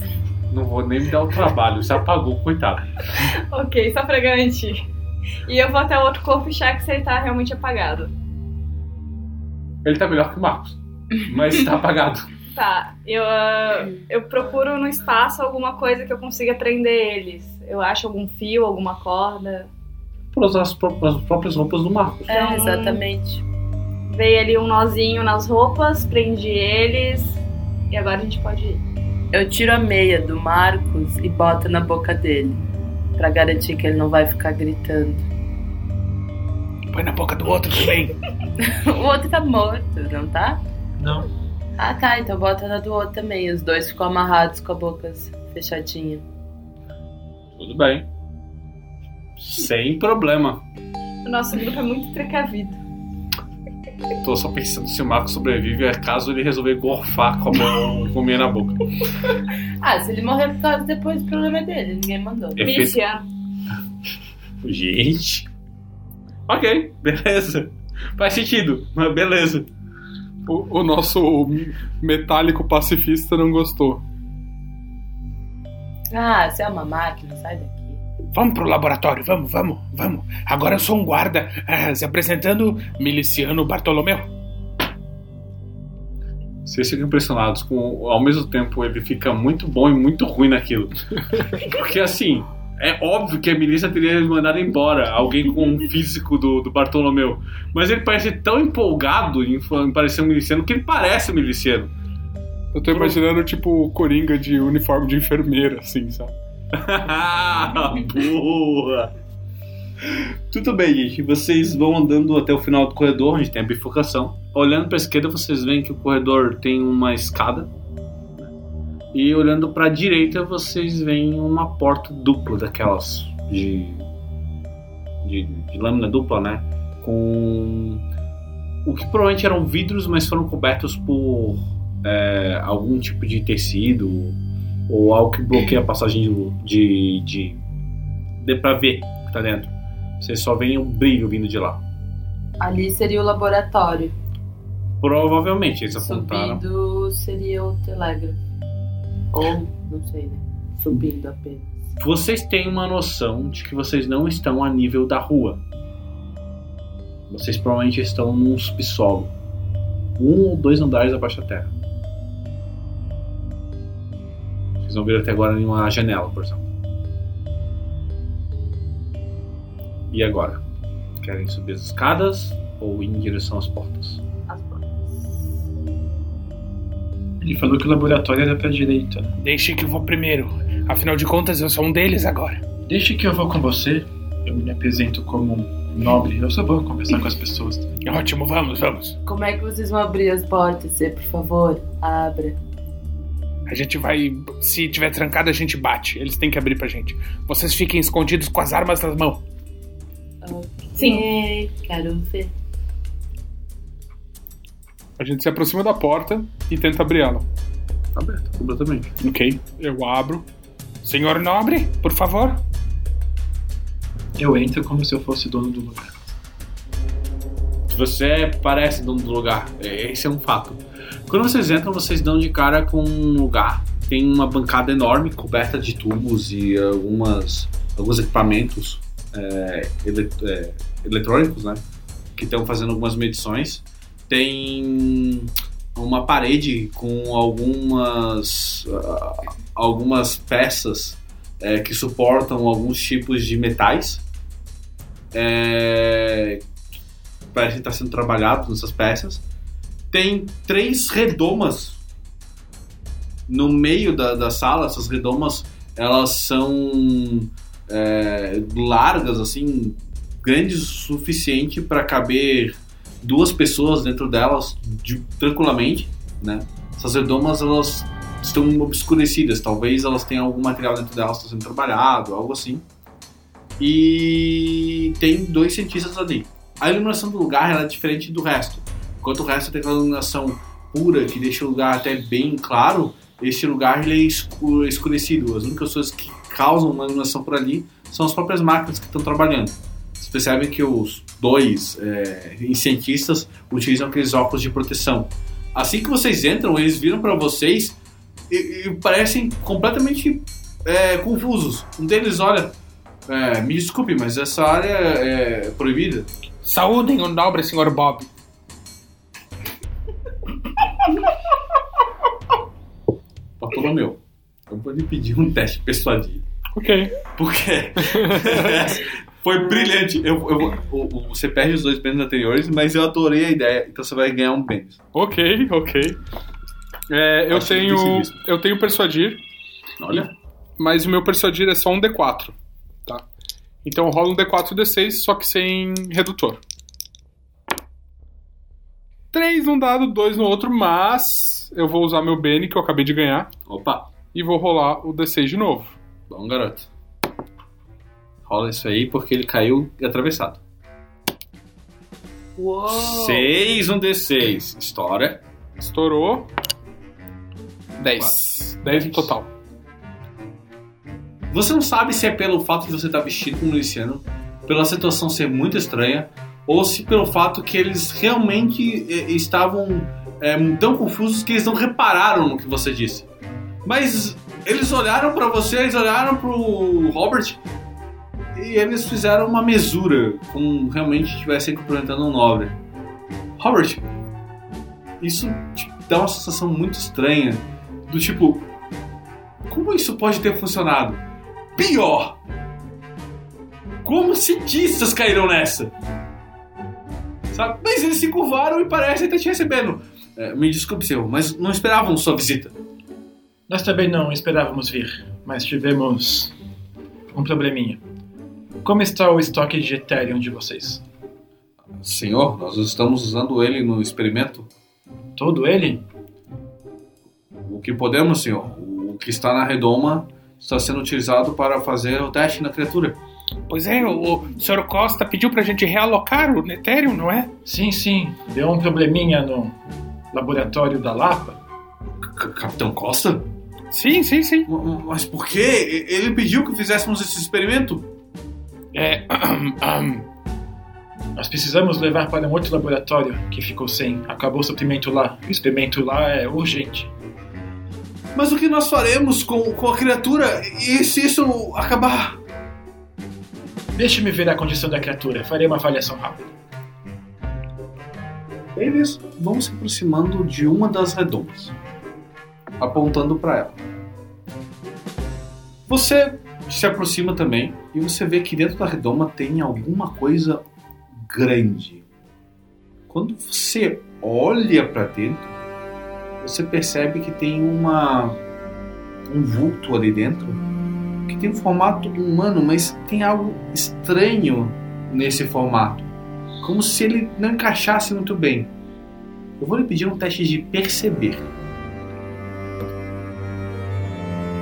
Não vou nem me dar o trabalho. Você apagou, coitado. ok, só pra garantir. E eu vou até o outro corpo e checo se ele tá realmente apagado. Ele tá melhor que o Marcos. Mas tá apagado. *laughs* Tá, eu, eu procuro no espaço alguma coisa que eu consiga prender eles. Eu acho algum fio, alguma corda. Por usar as próprias roupas do Marcos. É, Então- exatamente. Veio ali um nozinho nas roupas, prendi eles e agora a gente pode ir. Eu tiro a meia do Marcos e boto na boca dele. Pra garantir que ele não vai ficar gritando. Põe na boca do outro também. *laughs* O outro tá morto, não tá? Não. Ah tá, então bota na do outro também. Os dois ficam amarrados com a boca fechadinha. Tudo bem. Sem problema. O nosso grupo é muito precavido. Tô só pensando se o Marcos sobrevive é caso ele resolver gorfar com a mão com a meia na boca. *laughs* Ah, se ele morrer por causa depois, o problema é dele. Ninguém mandou. Efeito, Gente. Ok, beleza. Faz sentido, mas beleza. O, o nosso metálico pacifista não gostou. Ah, você é uma máquina, sai daqui. Vamos pro laboratório, vamos, vamos, vamos. Agora eu sou um guarda, ah, *laughs* se apresentando, miliciano Bartolomeu. Vocês ficam impressionados com. Ao mesmo tempo, ele fica muito bom e muito ruim naquilo. *laughs* Porque assim. É óbvio que a milícia teria mandado embora alguém com um físico do, do Bartolomeu. Mas ele parece tão empolgado em, em parecer um miliciano que ele parece um miliciano. Eu tô imaginando, tipo, o Coringa de uniforme de enfermeira, assim, sabe? Boa! Tudo bem, gente. Vocês vão andando até o final do corredor, onde tem a bifurcação. Olhando para a esquerda, vocês veem que o corredor tem uma escada. E olhando para a direita, vocês veem uma porta dupla daquelas de, de, de lâmina dupla, né? Com o que provavelmente eram vidros, mas foram cobertos por é, algum tipo de tecido ou algo que bloqueia a passagem de. de, de dê pra ver o que tá dentro. Você só vê um brilho vindo de lá. Ali seria o laboratório. Provavelmente, eles apontaram. Subindo seria o telégrafo. Ou, não sei, né? Subindo apenas. Vocês têm uma noção de que vocês não estão a nível da rua. Vocês provavelmente estão num subsolo. Um ou dois andares abaixo da terra. Vocês não viram até agora nenhuma janela, por exemplo. E agora? Querem subir as escadas ou ir em direção às portas? As portas. Ele falou que o laboratório era pra direita. né? Deixe que eu vou primeiro. Afinal de contas, eu sou um deles agora. Deixe que eu vou com você. Eu me apresento como um nobre. Eu sou bom conversar com as pessoas. Ótimo, vamos, vamos. Como é que vocês vão abrir as portas? Você, por favor, abra. A gente vai. Se tiver trancado, a gente bate. Eles têm que abrir pra gente. Vocês fiquem escondidos com as armas nas mãos. Sim. Quero ver. A gente se aproxima da porta e tenta abrir ela. Tá aberto, completamente. Ok. Eu abro. Senhor Nobre, por favor. Eu entro como se eu fosse dono do lugar. Você parece dono do lugar. É, Esse é um fato. Quando vocês entram, vocês dão de cara com um lugar. Tem uma bancada enorme, coberta de tubos e algumas, alguns equipamentos é, ele- é, eletrônicos, né? Que estão fazendo algumas medições. Tem uma parede com algumas, ah, algumas peças é, que suportam alguns tipos de metais. É, parece que está sendo trabalhado nessas peças. Tem três redomas no meio da, da sala. Essas redomas elas são é, largas, assim, grandes o suficiente para caber duas pessoas dentro delas de- tranquilamente, né? Essas redomas elas estão obscurecidas, talvez elas tenham algum material dentro delas está sendo trabalhado, algo assim. E tem dois cientistas ali. A iluminação do lugar é diferente do resto. Enquanto o resto tem aquela iluminação pura que deixa o lugar até bem claro, este lugar ele é escu- escurecido. As únicas coisas que causam uma iluminação por ali são as próprias máquinas que estão trabalhando. Vocês percebem que os dois é, cientistas utilizam aqueles óculos de proteção. Assim que vocês entram, eles viram para vocês e, e parecem completamente é, confusos. Um deles olha, é, me desculpe, mas essa área é proibida. Saúdem o nobre senhor Bob. Bartolomeu, eu vou lhe pedir um teste persuadir. Ok. Porque *laughs* foi brilhante. Eu, eu, você perde os dois bênus anteriores, mas eu adorei a ideia, então você vai ganhar um bênus. Ok, ok. É, eu Acho tenho. Eu tenho persuadir, Olha, mas o meu persuadir é só um D4. Tá? Então rola um D4 e D6, só que sem redutor. 3 num dado, 2 no outro, mas eu vou usar meu Bene que eu acabei de ganhar opa, e vou rolar o D6 de novo. bom garoto. Rola isso aí porque ele caiu atravessado. Uou! 6, um D6. História. Estourou. 10. 10 no total. Você não sabe se é pelo fato de você estar vestido como miliciano pela situação ser muito estranha ou se pelo fato que eles realmente eh, estavam eh, tão confusos que eles não repararam no que você disse. Mas eles olharam pra você, eles olharam pro Robert e eles fizeram uma mesura, como realmente estivessem cumprimentando um nobre. Robert, isso dá uma sensação muito estranha, do tipo, como isso pode ter funcionado? Pior! Como cientistas caíram nessa? Sabe? Mas eles se curvaram e parecem estar te recebendo. É, me desculpe, senhor, mas não esperavam sua visita. Nós também não esperávamos vir, mas tivemos um probleminha. Como está o estoque de Ethereum de vocês? Senhor, nós estamos usando ele no experimento. Todo ele? O que podemos, senhor. O que está na redoma está sendo utilizado para fazer o teste na criatura. Pois é, o, o Sr. Costa pediu pra gente realocar o Ethereum, não é? Sim, sim. Deu um probleminha no laboratório da Lapa. C- Capitão Costa? Sim, sim, sim. Mas por quê? Ele pediu que fizéssemos esse experimento? É. Nós precisamos levar para um outro laboratório que ficou sem. Acabou o suprimento lá. O experimento lá é urgente. Mas o que nós faremos com, com a criatura e se isso acabar? Deixe-me ver a condição da criatura. Farei uma avaliação rápida. Eles vão se aproximando de uma das redomas, apontando para ela. Você se aproxima também e você vê que dentro da redoma tem alguma coisa grande. Quando você olha para dentro, você percebe que tem uma um vulto ali dentro que tem um formato humano, mas tem algo estranho nesse formato como se ele não encaixasse muito bem. Eu vou lhe pedir um teste de perceber.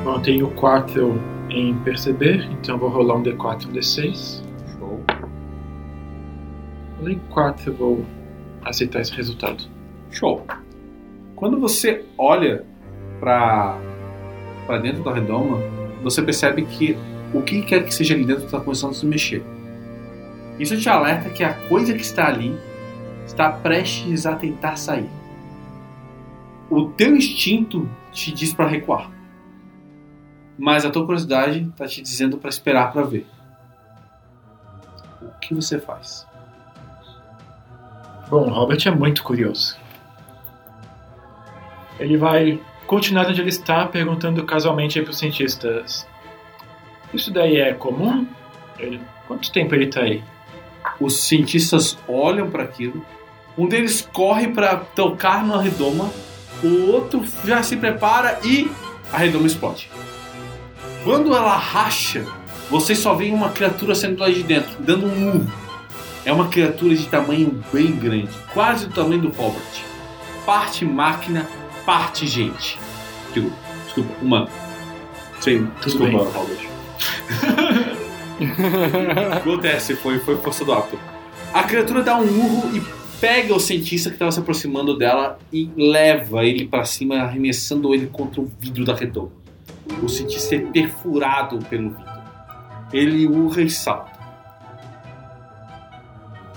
Bom, eu tenho 4 em perceber, então eu vou rolar um D4 e um D6. Show. Rolei 4, eu vou aceitar esse resultado. Show. Quando você olha para para dentro da redoma, você percebe que o que quer que seja ali dentro está começando a se mexer. Isso te alerta que a coisa que está ali está prestes a tentar sair. O teu instinto te diz para recuar. Mas a tua curiosidade está te dizendo para esperar para ver. O que você faz? Bom, Robert é muito curioso. Ele vai continuar onde ele está, perguntando casualmente para os cientistas: Isso daí é comum? Ele, quanto tempo ele está aí? Os cientistas olham para aquilo. Um deles corre para tocar na redoma, o outro já se prepara e a redoma explode. Quando ela racha, vocês só veem uma criatura saindo lá de dentro, dando um murro. É uma criatura de tamanho bem grande, quase do tamanho do Robert. Parte máquina, parte gente. Digo, desculpa, humano. Sim, desculpa, bem. Robert. *laughs* Acontece, foi, foi força do hábito. A criatura dá um urro e pega o cientista que estava se aproximando dela e leva ele para cima, arremessando ele contra o vidro da redoma. O cientista é perfurado pelo vidro. Ele urra e salta.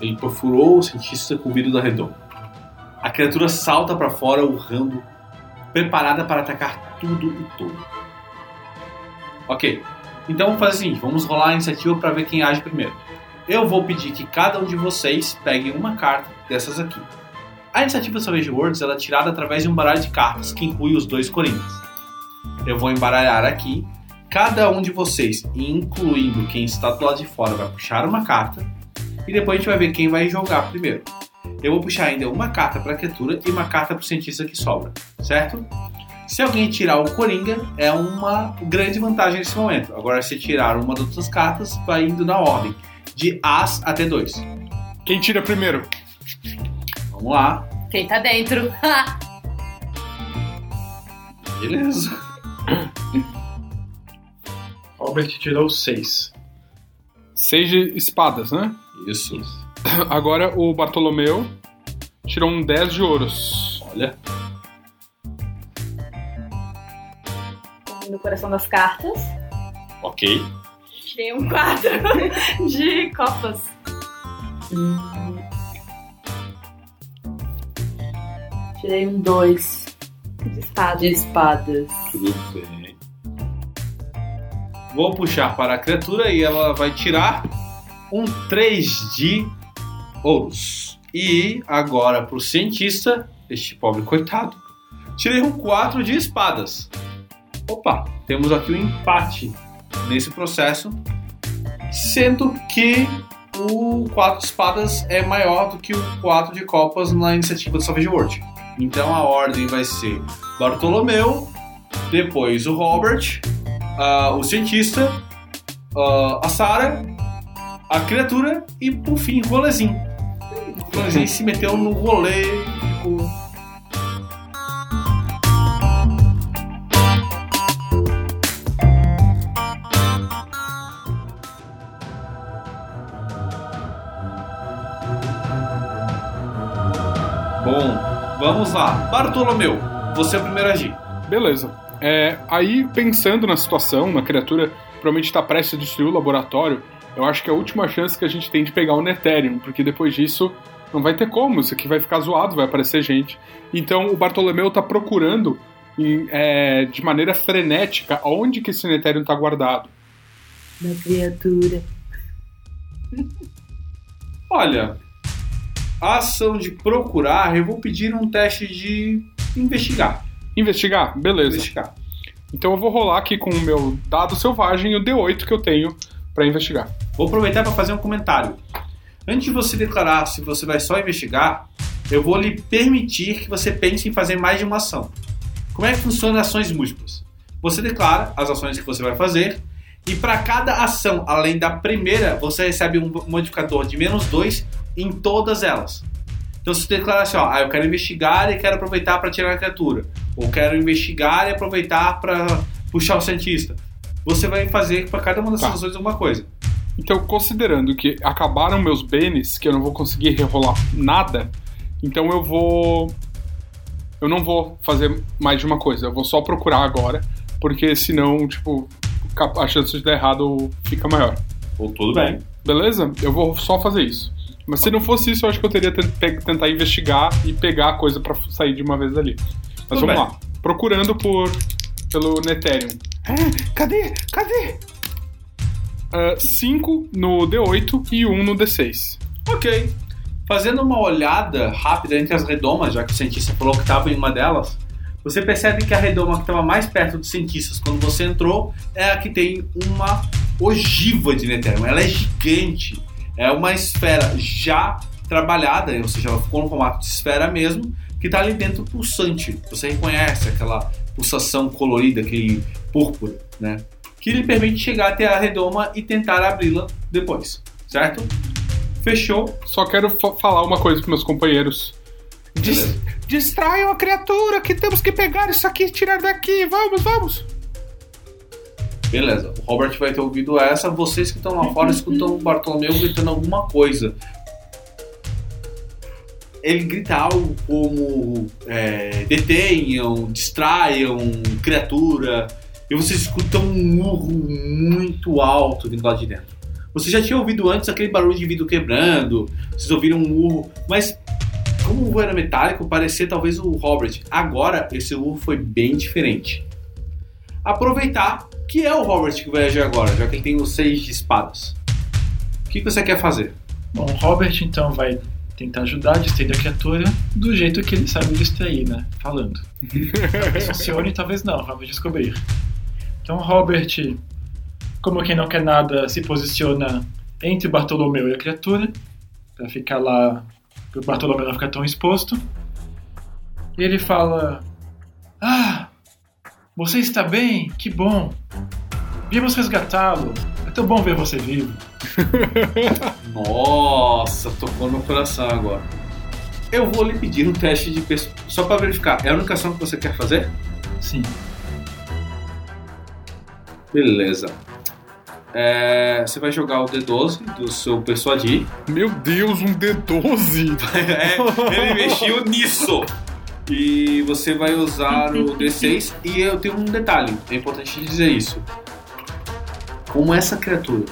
Ele perfurou o cientista com o vidro da redoma. A criatura salta para fora, urrando, preparada para atacar tudo e todo. Ok, então vamos fazer seguinte: vamos rolar a iniciativa para ver quem age primeiro. Eu vou pedir que cada um de vocês pegue uma carta dessas aqui. A iniciativa Savage Worlds ela é tirada através de um baralho de cartas que inclui os dois coringas. Eu vou embaralhar aqui. Cada um de vocês, incluindo quem está do lado de fora, vai puxar uma carta e depois a gente vai ver quem vai jogar primeiro. Eu vou puxar ainda uma carta para a criatura e uma carta para o cientista que sobra, certo? Se alguém tirar o Coringa, é uma grande vantagem nesse momento. Agora, se tirar uma das outras cartas, vai indo na ordem, de As até 2. Quem tira primeiro? Vamos lá. Quem tá dentro? *laughs* Beleza. Robert tirou 6. Seis de espadas, né? Isso. *coughs* Agora o Bartolomeu tirou um 10 de ouros. Olha. No coração das cartas. Ok. Tirei um 4 *laughs* de copas. Tirei um 2 De espada. de espadas. Tudo bem. Vou puxar para a criatura e ela vai tirar um 3 de ouros. E agora para o cientista, este pobre coitado, tirei um 4 de espadas. Opa, temos aqui um empate nesse processo, sendo que o 4 de espadas é maior do que o 4 de copas na iniciativa do Savage World. Então a ordem vai ser Bartolomeu, depois o Robert, ah, o cientista, ah, a Sarah, a criatura e por fim o rolezinho. Rolezinho se meteu no rolê ficou Bom, vamos lá. Bartolomeu, você é o primeiro a agir. Beleza. É, aí, pensando na situação, na criatura provavelmente está prestes a destruir o laboratório, eu acho que é a última chance que a gente tem de pegar o Netérium, porque depois disso não vai ter como, isso aqui vai ficar zoado, vai aparecer gente. Então o Bartolomeu tá procurando em- é, de maneira frenética onde que esse Netérium está guardado. Da criatura. Olha, a ação de procurar, eu vou pedir um teste de investigar. Investigar? Beleza. Investigar. Então eu vou rolar aqui com o meu dado selvagem e o D8 que eu tenho para investigar. Vou aproveitar para fazer um comentário. Antes de você declarar se você vai só investigar, eu vou lhe permitir que você pense em fazer mais de uma ação. Como é que funciona ações múltiplas? Você declara as ações que você vai fazer e para cada ação, além da primeira, você recebe um modificador de menos 2 em todas elas. Então se você declara assim, ó, ah, eu quero investigar e quero aproveitar para tirar a criatura, ou quero investigar e aproveitar para puxar o cientista. Você vai fazer para cada uma dessas Tá. ações alguma coisa. Então, considerando que acabaram meus bens, que eu não vou conseguir rerolar nada, então eu vou. Eu não vou fazer mais de uma coisa, eu vou só procurar agora, porque senão, tipo, a chance de dar errado fica maior. Ou tudo bem. Beleza? Eu vou só fazer isso. Mas se não fosse isso, eu acho que eu teria que tentar investigar e pegar a coisa pra sair de uma vez dali. Mas Tudo vamos bem. lá. Procurando por pelo Netérium. É, cadê? Cadê? 5 no D8 e 1 um no D6. Ok. Fazendo uma olhada rápida entre as redomas, já que o cientista falou que estava em uma delas, você percebe que a redoma que estava mais perto dos cientistas quando você entrou é a que tem uma ogiva de Netherrealm. Ela é gigante. É uma esfera já trabalhada, ou seja, ela ficou no formato de esfera mesmo, que está ali dentro pulsante. Você reconhece aquela pulsação colorida, aquele púrpura, né? Que lhe permite chegar até a redoma e tentar abri-la depois, certo? Fechou. Só quero fa- falar uma coisa para meus companheiros. Dis Beleza. distraiam a criatura que temos que pegar isso aqui e tirar daqui. Vamos, vamos. Beleza, o Robert vai ter ouvido essa. Vocês que estão lá fora escutam o Bartolomeu gritando alguma coisa. Ele grita algo como é, detenham, distraiam, criatura. E vocês escutam um urro muito alto vindo lá de dentro. Você já tinha ouvido antes aquele barulho de vidro quebrando, vocês ouviram um urro, mas como o urro era metálico, parecia talvez o Robert. Agora, esse urro foi bem diferente aproveitar que é o Robert que vai agir agora, já que ele tem os seis de espadas. O que que você quer fazer? Bom, o Robert então vai tentar ajudar a distrair a criatura do jeito que ele sabe distrair, né? Falando. *laughs* Talvez funcione, talvez não, vamos descobrir. Então Robert, como quem não quer nada, se posiciona entre Bartolomeu e a criatura, para ficar lá, para o Bartolomeu não ficar tão exposto. E ele fala: Ah, você está bem? Que bom! Viemos resgatá-lo. É tão bom ver você vivo. *laughs* Nossa, tocou no coração agora. Eu vou lhe pedir um teste de persu- só para verificar. É a única ação que você quer fazer? Sim. Beleza. É, você vai jogar o D12 do seu persuadir. Meu Deus, um D12! *laughs* É, ele investiu nisso. E você vai usar o D6. E eu tenho um detalhe, é importante dizer isso. como essa criatura,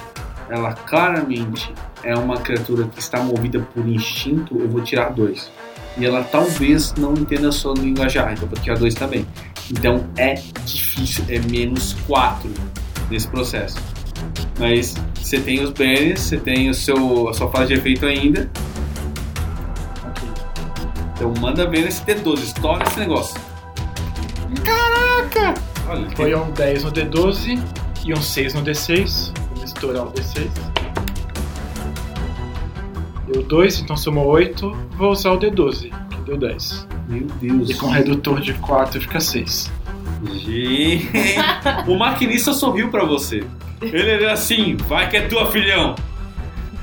ela claramente é uma criatura que está movida por instinto, eu vou tirar dois. E ela talvez não entenda a sua linguajar, então eu vou tirar dois também. Então é difícil, é menos quatro nesse processo. Mas você tem os bens, você tem o seu, a sua fase de efeito ainda. Então manda ver nesse D12, estoura esse negócio. Caraca! Olha, Foi um 10 no D12 e um 6 no D6. Vou estourar o D6. Deu 2, então somou 8. Vou usar o D12, que deu 10. Meu Deus. E com redutor de 4 fica 6. Gente, o maquinista sorriu pra você. Ele era assim, vai que é tua, filhão.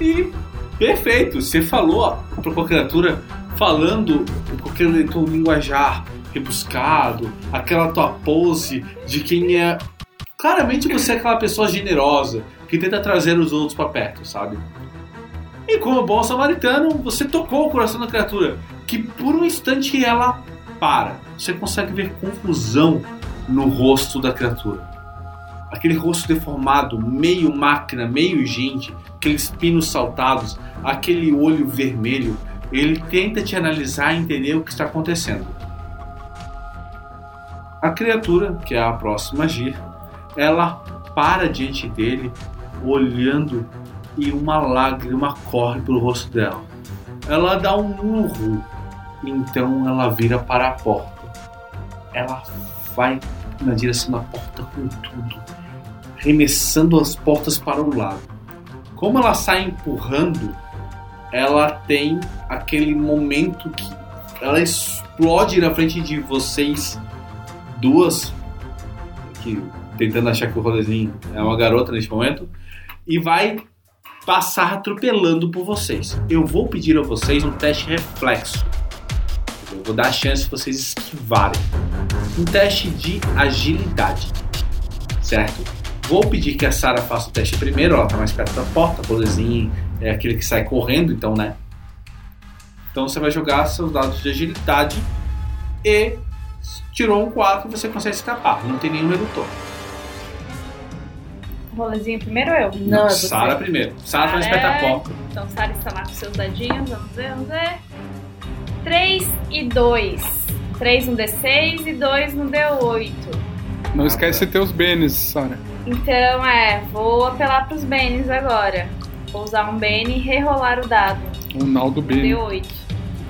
E perfeito, você falou ó, pra qualquer criatura falando com aquele teu linguajar rebuscado, aquela tua pose de quem é. Claramente você é aquela pessoa generosa que tenta trazer os outros pra perto, sabe? E como bom samaritano, você tocou o coração da criatura, que por um instante ela para. Você consegue ver confusão no rosto da criatura. Aquele rosto deformado, meio máquina, meio gente, aqueles pinos saltados, aquele olho vermelho. Ele tenta te analisar e entender o que está acontecendo. A criatura, que é a próxima a agir, ela para diante dele, olhando e uma lágrima corre pelo rosto dela. Ela dá um murro, então ela vira para a porta. Ela vai na direção da porta com tudo, remessando as portas para o lado. Como ela sai empurrando, ela tem aquele momento que ela explode na frente de vocês duas, que tentando achar que o rolezinho é uma garota neste momento, e vai passar atropelando por vocês. Eu vou pedir a vocês um teste reflexo. Eu vou dar a chance de vocês esquivarem. Um teste de agilidade. Certo? Vou pedir que a Sarah faça o teste primeiro, ela tá mais perto da porta, o rolezinho é aquele que sai correndo, então, né? Então você vai jogar seus dados de agilidade e tirou um 4 você consegue escapar. Não tem nenhum redutor. Rolezinho primeiro eu. Não, é você. Sara primeiro. Sara perto da porta. Então Sara está lá com seus dadinhos. Vamos ver, vamos ver. 3 e 2. 3 no D6 e 2 no D8. Não esquece de ter os Benes, Sara. Então é, vou apelar pros Benes agora. Vou usar um Bene e rerolar o dado. O Naldo Bene. D8.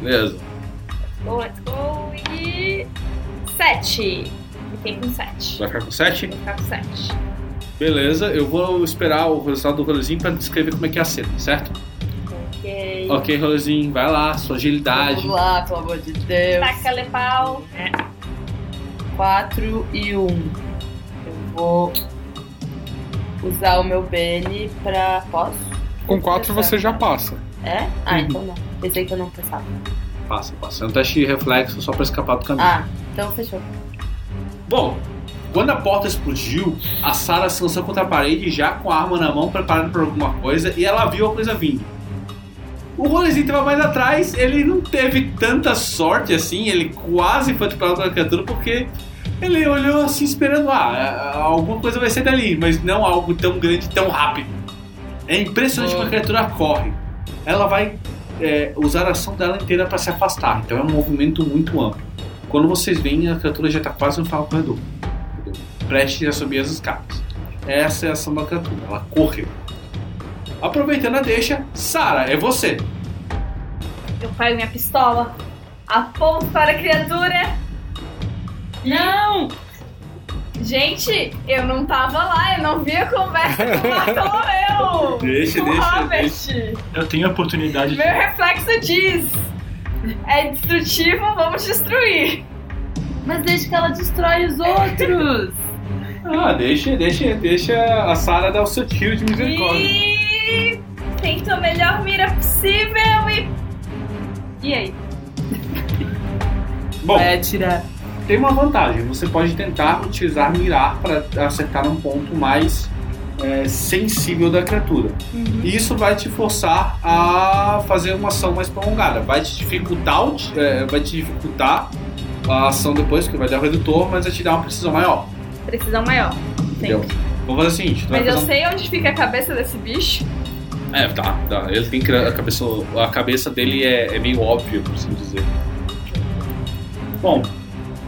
Beleza. Let's go, let's go. E. 7. Fiquei com 7. Vai ficar com 7? Vou ficar com 7. Beleza, eu vou esperar o resultado do rolezinho pra descrever como é que é a cena, certo? Ok. Ok, rolezinho, vai lá, sua agilidade. Vamos lá, pelo amor de Deus. Taca-lhe pau. 4 e 1. Eu vou usar o meu Bene pra. Posso? Com 4 você já passa. É? Ah, Uhum. então não. Pensei que eu não pensava. Passa, passa. É um teste de reflexo só pra escapar do caminho. Ah, então fechou. Bom, quando a porta explodiu, a Sarah se lançou contra a parede já com a arma na mão, preparando para alguma coisa, e ela viu a coisa vindo. O rolezinho estava mais atrás, ele não teve tanta sorte assim, ele quase foi atropelado pela criatura porque ele olhou assim esperando, ah, alguma coisa vai ser dali, mas não algo tão grande, tão rápido. É impressionante como a criatura corre. Ela vai é, usar a ação dela inteira para se afastar, então é um movimento muito amplo. Quando vocês veem, a criatura já está quase no final do corredor. Prestes a subir as escadas. Essa é a ação da ela correu. Aproveitando a deixa, Sara, é você. Eu pego minha pistola, aponto para a criatura. Não! Gente, eu não tava lá, eu não vi a conversa com *laughs* o Bartolomeu! Deixa, deixa, Robert. Eu tenho a oportunidade de. Meu reflexo diz: é destrutivo, vamos destruir. Mas deixa que ela destrói os outros! *laughs* Ah, deixa, deixa, deixa a Sara dar o seu tiro de misericórdia. E tento a melhor mira possível e. E aí? *laughs* Bom, Vai atirar. tem uma vantagem. Você pode tentar utilizar mirar para acertar um ponto mais é, sensível da criatura. E isso vai te forçar a fazer uma ação mais prolongada. Vai te dificultar, é, vai te dificultar a ação depois, porque vai dar o redutor, mas vai te dar uma precisão maior. Precisão maior. Entendeu? Vamos fazer o seguinte: Mas eu sei onde fica a cabeça desse bicho. É, tá, tá. Ele tem que. A cabeça, a cabeça dele é, é meio óbvia, por assim dizer. Bom,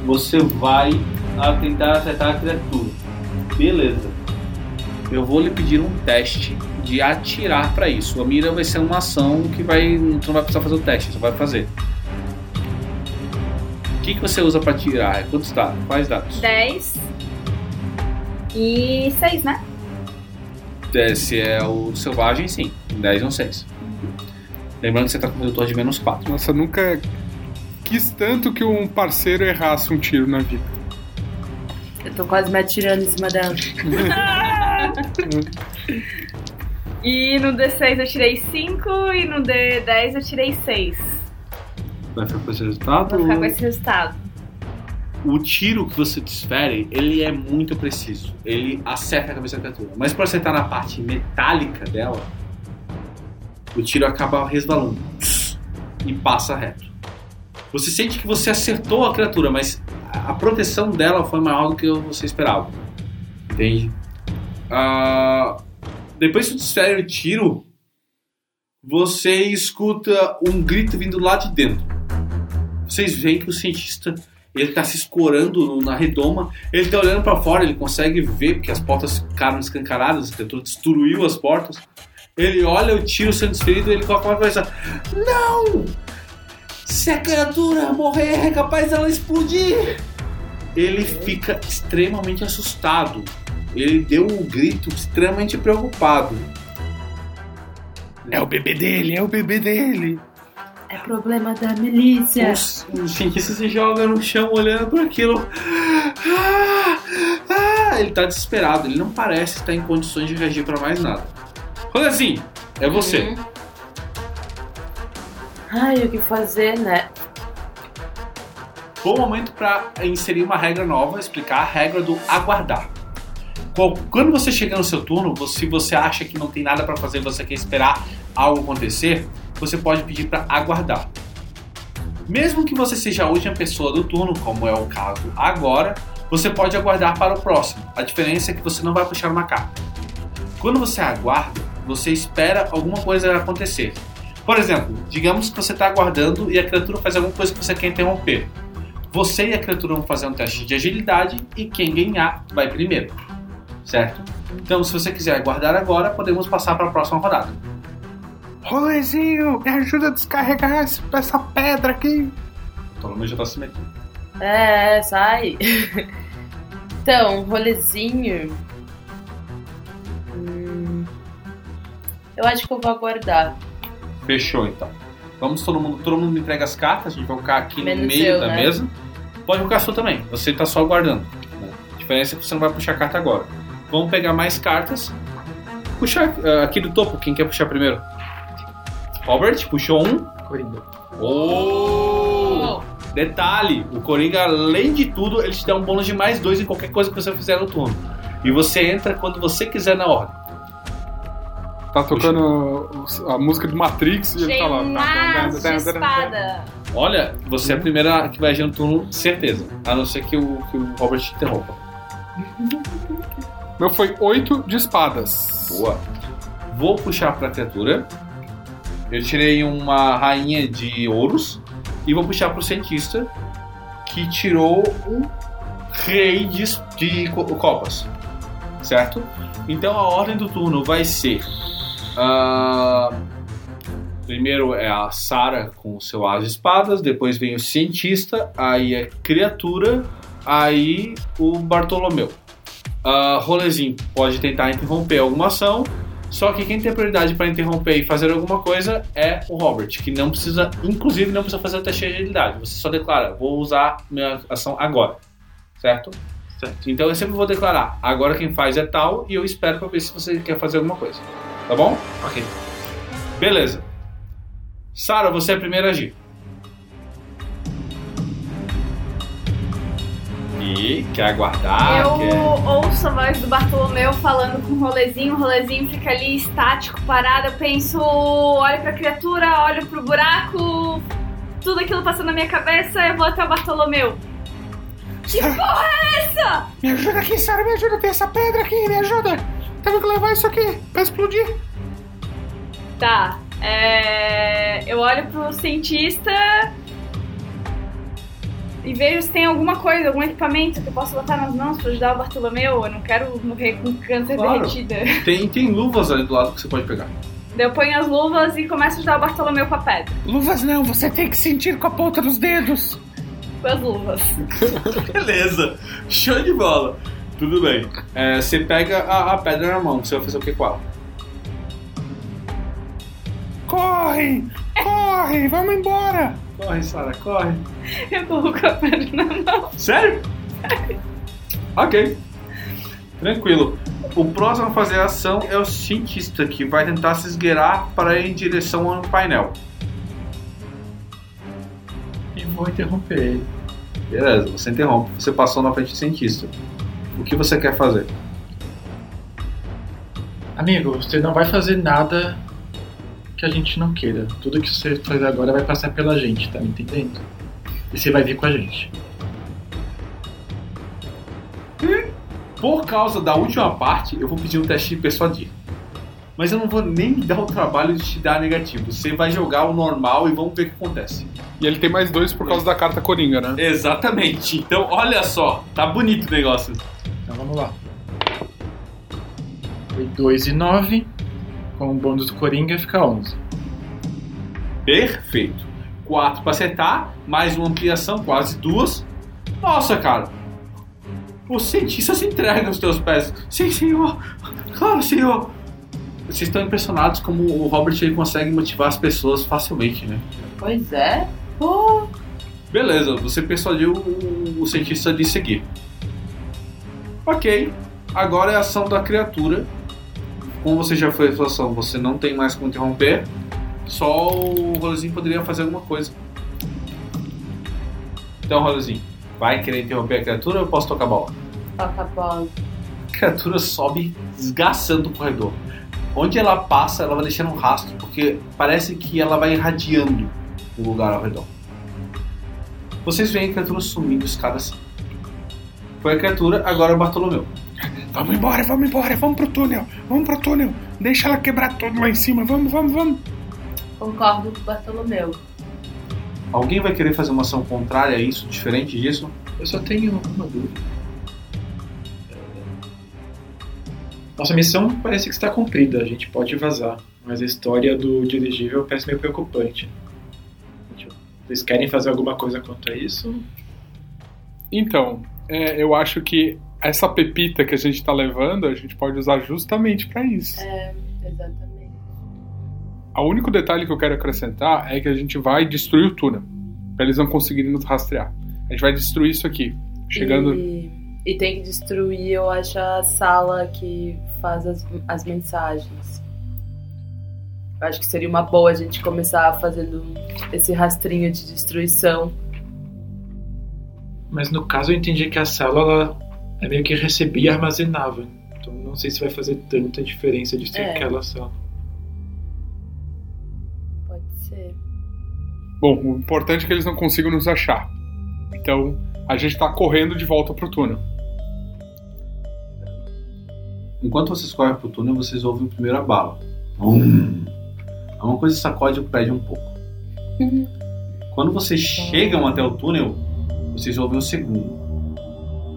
você vai a tentar acertar a criatura. Beleza. Eu vou lhe pedir um teste de atirar pra isso. A mira vai ser uma ação que vai. Tu não vai precisar fazer o teste, você vai fazer. O que, que você usa pra atirar? Quantos dados? Quais dados? 10 e 6, né? É, Se é o selvagem, sim. 10 ou 6. Lembrando que você tá com redutor de menos 4. Nossa, nunca quis tanto que um parceiro errasse um tiro na vida. Eu tô quase me atirando em cima dela. *laughs* E no D6 eu tirei 5 e no D10 eu tirei 6. Vai ficar com esse resultado? Vou ficar com esse resultado. O tiro que você desfere, ele é muito preciso. Ele acerta a cabeça da criatura. Mas por acertar na parte metálica dela, o tiro acaba resvalando e passa reto. Você sente que você acertou a criatura, mas a proteção dela foi maior do que você esperava. Entende? Ah, depois que você desfere o tiro, você escuta um grito vindo lá de dentro. Vocês veem que o cientista ele tá se escorando na redoma, ele tá olhando para fora, ele consegue ver porque as portas ficaram escancaradas, a criatura destruiu as portas. Ele olha o tiro sendo desferido e ele coloca uma coisa: Não! Se a criatura morrer, é capaz dela explodir! Ele fica extremamente assustado. Ele deu um grito extremamente preocupado. É o bebê dele, é o bebê dele. É problema da milícia. Os- O cientista se joga no chão olhando para aquilo. Ah, ah, ele tá desesperado, ele não parece estar em condições de reagir para mais nada. Rolezinho, é você. Uhum. Ai, o que fazer, né? Bom momento para inserir uma regra nova, explicar a regra do aguardar. Quando você chega no seu turno, se você acha que não tem nada para fazer, você quer esperar algo acontecer, você pode pedir para aguardar. Mesmo que você seja a última pessoa do turno, como é o caso agora, você pode aguardar para o próximo. A diferença é que você não vai puxar uma carta. Quando você aguarda, você espera alguma coisa acontecer. Por exemplo, digamos que você está aguardando e a criatura faz alguma coisa que você quer interromper. Você e a criatura vão fazer um teste de agilidade e quem ganhar vai primeiro. Certo? Então, se você quiser aguardar agora, podemos passar para a próxima rodada. Rolezinho, me ajuda a descarregar essa pedra aqui. Ptolomeu já está se metendo. É, sai. *laughs* então, rolezinho. Hum, eu acho que eu vou aguardar. Fechou então. Vamos todo mundo, todo mundo entrega as cartas, a gente vai colocar aqui no Menos meio eu, da né? mesa. Pode colocar a sua também, você tá só aguardando. né? A diferença é que você não vai puxar carta agora. Vamos pegar mais cartas. Puxar ah, aqui do topo, quem quer puxar primeiro? Robert, puxou um. Coringa. Oh! Detalhe, o Coringa, além de tudo, ele te dá um bônus de mais dois em qualquer coisa que você fizer no turno. E você entra quando você quiser na ordem. Tá tocando a música do Matrix e ele tá lá. um as de espada. Olha, você é a primeira que vai agir no turno, certeza. A não ser que o, que o Robert te interrompa. Meu foi oito de espadas. Boa. Vou puxar pra criatura. Eu tirei uma rainha de ouros. E vou puxar pro cientista. Que tirou um rei de, de co- copas. Certo? Então a ordem do turno vai ser. ah, primeiro é a Sara com o seu as espadas. Depois vem o cientista. Aí é criatura. Aí o Bartolomeu. Uh, rolezinho pode tentar interromper alguma ação, só que quem tem prioridade para interromper e fazer alguma coisa é o Robert, que não precisa, inclusive não precisa fazer o teste de agilidade. Você só declara, vou usar minha ação agora, certo? Certo. Então eu sempre vou declarar, agora quem faz é tal e eu espero para ver se você quer fazer alguma coisa, tá bom? Ok. Beleza. Sara, você é a primeira a agir. E quer aguardar? eu quer... ouço a voz do Bartolomeu falando com o rolezinho, o rolezinho fica ali estático, parado. Eu penso, olho pra criatura, olho pro buraco, tudo aquilo passando na minha cabeça, eu vou até o Bartolomeu. Que porra é essa? Me ajuda aqui, Sarah, me ajuda. Tem essa pedra aqui, me ajuda. Temos que levar isso aqui pra explodir. Tá. É... Eu olho pro cientista e vejo se tem alguma coisa, algum equipamento que eu possa botar nas mãos pra ajudar o Bartolomeu. Eu não quero morrer com câncer Claro. derretida. *laughs* Tem, tem luvas ali do lado que você pode pegar. Eu ponho as luvas e começo a ajudar o Bartolomeu com a pedra. Luvas não, você tem que sentir com a ponta dos dedos. Com as luvas. *laughs* Beleza, show de bola. Tudo bem. É, você pega a, a pedra na mão, você vai fazer o que com ela? Corre, corre, vamos embora. Corre, Sara, corre. *laughs* Eu coloco a pedra na mão. Sério? ok. Tranquilo. O próximo a fazer a ação é o cientista, que vai tentar se esgueirar para ir em direção ao painel. E vou interromper ele. Beleza, você interrompe. Você passou na frente do cientista. O que você quer fazer? Amigo, você não vai fazer nada que a gente não queira. Tudo que você fazer agora vai passar pela gente, tá me entendendo? E você vai vir com a gente. Por causa da última parte, eu vou pedir um teste de persuadir. Mas eu não vou nem me dar o trabalho de te dar negativo. Você vai jogar o normal e vamos ver o que acontece. E ele tem mais dois por causa da carta Coringa, né? Exatamente. Então, olha só. Tá bonito o negócio. Então vamos lá. Foi 2 e 9. Com o bônus do Coringa fica 11. Perfeito. 4 para acertar, mais uma ampliação, quase duas. Nossa, cara. O cientista se entrega aos teus pés. Sim, senhor. Claro, senhor. Vocês estão impressionados como o Robert ele consegue motivar as pessoas facilmente, né? Pois é. Pô, Beleza, você persuadiu o, o cientista de seguir. Ok, agora é a ação da criatura. Como você já fez a sua ação, você não tem mais como interromper. Só o Rolezinho poderia fazer alguma coisa. Então, Rolezinho, vai querer interromper a criatura ou eu posso tocar a bola? toca a bola. A criatura sobe desgaçando o corredor. Onde ela passa, ela vai deixando um rastro, porque parece que ela vai irradiando o lugar ao redor. Vocês veem a criatura sumindo escada assim. Foi a criatura, agora é o Bartolomeu. Vamos embora, vamos embora, vamos pro túnel, vamos pro túnel. Deixa ela quebrar tudo lá em cima, vamos, vamos, vamos. Concordo com o Bartolomeu. Alguém vai querer fazer uma ação contrária a isso, diferente disso? Eu só tenho uma dúvida. Nossa missão parece que está cumprida, a gente pode vazar. Mas a história do dirigível parece meio preocupante. Vocês querem fazer alguma coisa quanto a isso? Então, é, eu acho que essa pepita que a gente tá levando, a gente pode usar justamente pra isso. É, exatamente. O único detalhe que eu quero acrescentar é que a gente vai destruir o túnel. Pra eles não conseguirem nos rastrear. A gente vai destruir isso aqui. Chegando. E, e tem que destruir, eu acho, a sala que faz as, as mensagens. Eu acho que seria uma boa a gente começar fazendo esse rastrinho de destruição. Mas no caso eu entendi que a sala ela é meio que recebia e armazenava. Então não sei se vai fazer tanta diferença de ser É. aquela sala. Pode ser. Bom, o importante é que eles não consigam nos achar. Então, a gente tá correndo de volta pro túnel. Enquanto vocês correm pro túnel, vocês ouvem primeiro a bala. Bum! Alguma coisa sacode o prédio um pouco. Quando vocês chegam até o túnel, vocês ouvem o segundo.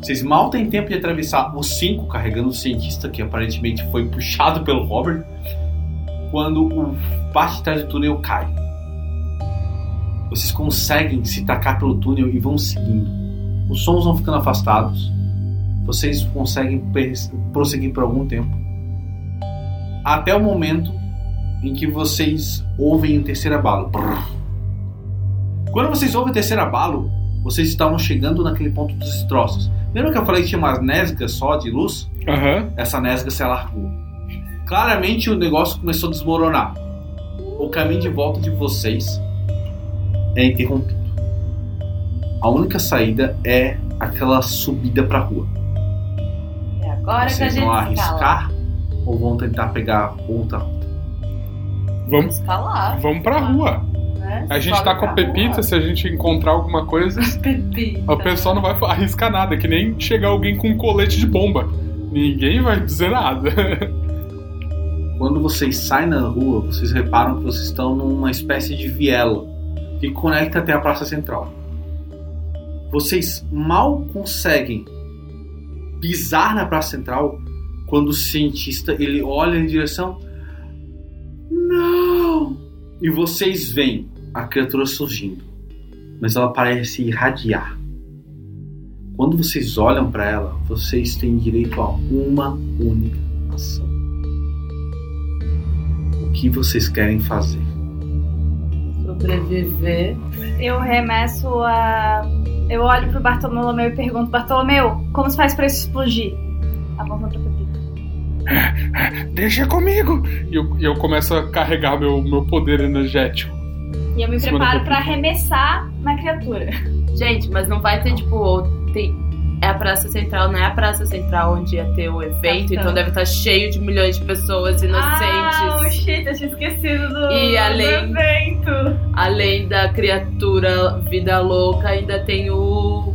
Vocês mal têm tempo de atravessar os cinco carregando o cientista, que aparentemente foi puxado pelo Robert, quando o parte de trás do túnel cai. Vocês conseguem se tacar pelo túnel e vão seguindo. Os sons vão ficando afastados. Vocês conseguem prosseguir por algum tempo. Até o momento em que vocês ouvem o terceiro abalo. Quando vocês ouvem o terceiro abalo, vocês estavam chegando naquele ponto dos destroços. Lembra que eu falei que tinha umas nesgas só de luz? Aham. Essa nesga se alargou. Claramente o negócio começou a desmoronar. O caminho de volta de vocês é interrompido. A única saída é aquela subida pra rua. É agora que a Vocês gente vão escala. arriscar ou vão tentar pegar outra rota? Vamos, escalar. vamos pra rua. Né? A gente tá com a pra Pepita, se a gente encontrar alguma coisa, *laughs* Pepita. o pessoal não vai arriscar nada, que nem chegar alguém com um colete de bomba. Ninguém vai dizer nada. *laughs* Quando vocês saem na rua, vocês reparam que vocês estão numa espécie de viela que conecta até a Praça Central. Vocês mal conseguem pisar na Praça Central quando o cientista ele olha em direção não e vocês veem a criatura surgindo, mas ela parece irradiar. Quando vocês olham para ela, vocês têm direito a uma única ação. O que vocês querem fazer? Sobreviver. Eu remesso a. Eu olho pro Bartolomeu e pergunto: Bartolomeu, como se faz pra isso explodir? Apontando pra Pepita. Deixa comigo! E eu, e eu começo a carregar meu, meu poder energético. E eu me preparo pra arremessar na criatura. *laughs* Gente, mas não vai ter, tipo, tem. É a Praça Central, não é a Praça Central onde ia ter o evento, Capitão. então deve estar cheio de milhões de pessoas Ah, inocentes. oh shit, eu tinha esquecido do, E além- do evento. Além da criatura vida louca, ainda tem o.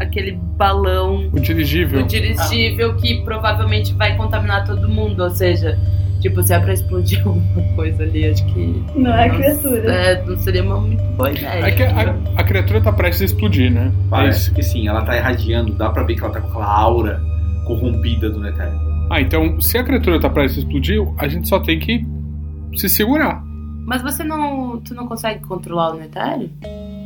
aquele balão O dirigível. o dirigível que provavelmente vai contaminar todo mundo. Ou seja, tipo, se é pra explodir *laughs* alguma coisa ali, acho que. Não é não- criatura. É, não seria uma muito boa ideia. É que a, a criatura tá prestes a explodir, né? Parece que sim, ela tá irradiando, dá pra ver que ela tá com aquela aura corrompida do Nether. Ah, então, se a criatura tá prestes a explodir, a gente só tem que se segurar. Mas você não. Tu não consegue controlar o Netério?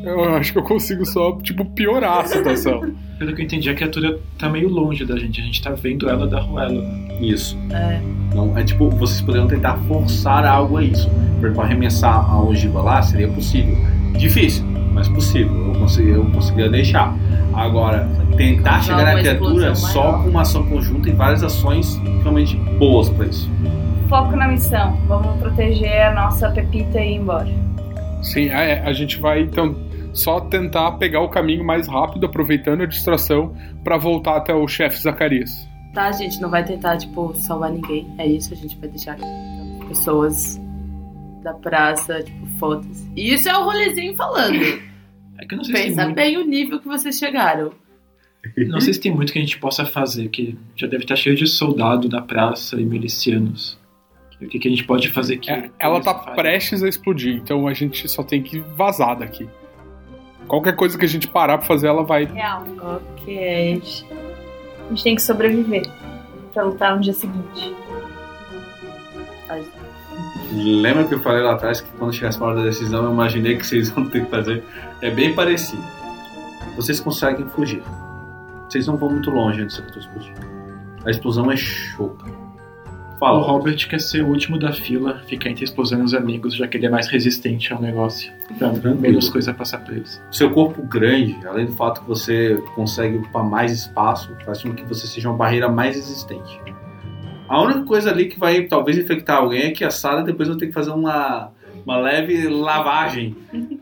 Eu acho que eu consigo só, tipo, piorar a situação. *laughs* Pelo que eu entendi, a criatura tá meio longe da gente. A gente tá vendo ela da ruela. né? Isso. É. Não, é tipo, vocês poderiam tentar forçar algo a isso. Porque para arremessar a ogiva lá seria possível. Difícil, mas possível. Eu, consegui, eu conseguiria deixar. Agora, tentar chegar na criatura só com uma ação conjunta e várias ações realmente boas pra isso. Foco na missão. Vamos proteger a nossa Pepita e ir embora. Sim, é, a gente vai, então, só tentar pegar o caminho mais rápido, aproveitando a distração, pra voltar até o chefe Zacarias. Tá, a gente não vai tentar, tipo, salvar ninguém. É isso, a gente vai deixar as pessoas da praça, tipo, foda-se. E Isso é o rolezinho falando. É que eu não sei, se tem Pensa muito, bem o nível que vocês chegaram. não sei se tem muito que a gente possa fazer, que já deve estar cheio de soldado na praça e milicianos. O que, que a gente pode fazer aqui? É, ela tá prestes a explodir, então a gente só tem que vazar daqui. Qualquer coisa que a gente parar pra fazer, ela vai. Real. Ok. A gente tem que sobreviver pra lutar no dia seguinte. Lembra que eu falei lá atrás que quando chegasse a hora da decisão eu imaginei que vocês *laughs* vão ter que fazer? É bem parecido. Vocês conseguem fugir. Vocês não vão muito longe antes da explodir. A explosão é choca. O Robert quer ser o último da fila, ficar entre a explosão e os amigos, já que ele é mais resistente ao negócio. Tranquilo. menos coisa passar pra eles. Seu corpo grande, além do fato que você consegue ocupar mais espaço, faz com que você seja uma barreira mais resistente. A única coisa ali que vai talvez infectar alguém é que a Sara depois vai ter que fazer uma, uma leve lavagem.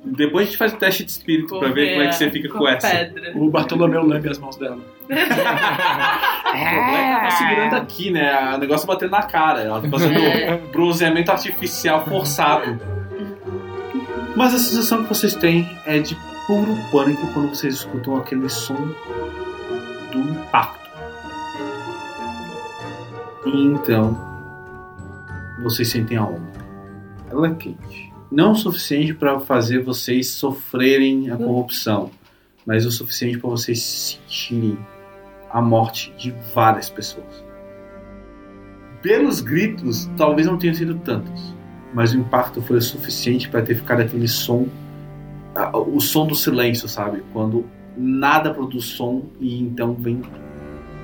Depois a gente faz o teste de espírito pra ver como é que você fica com, essa. pedra. O Bartolomeu lambe as mãos dela. *laughs* O problema é que ela tá segurando aqui, né? O negócio batendo na cara. Ela tá fazendo bronzeamento artificial forçado. Mas a sensação que vocês têm é de puro pânico quando vocês escutam aquele som do impacto. E então, vocês sentem a onda. Ela é quente. Não o suficiente para fazer vocês sofrerem a corrupção, mas o suficiente para vocês sentirem a morte de várias pessoas. Pelos gritos, talvez não tenham sido tantos, mas o impacto foi o suficiente para ter ficado aquele som, o som do silêncio, sabe? Quando nada produz som e então vem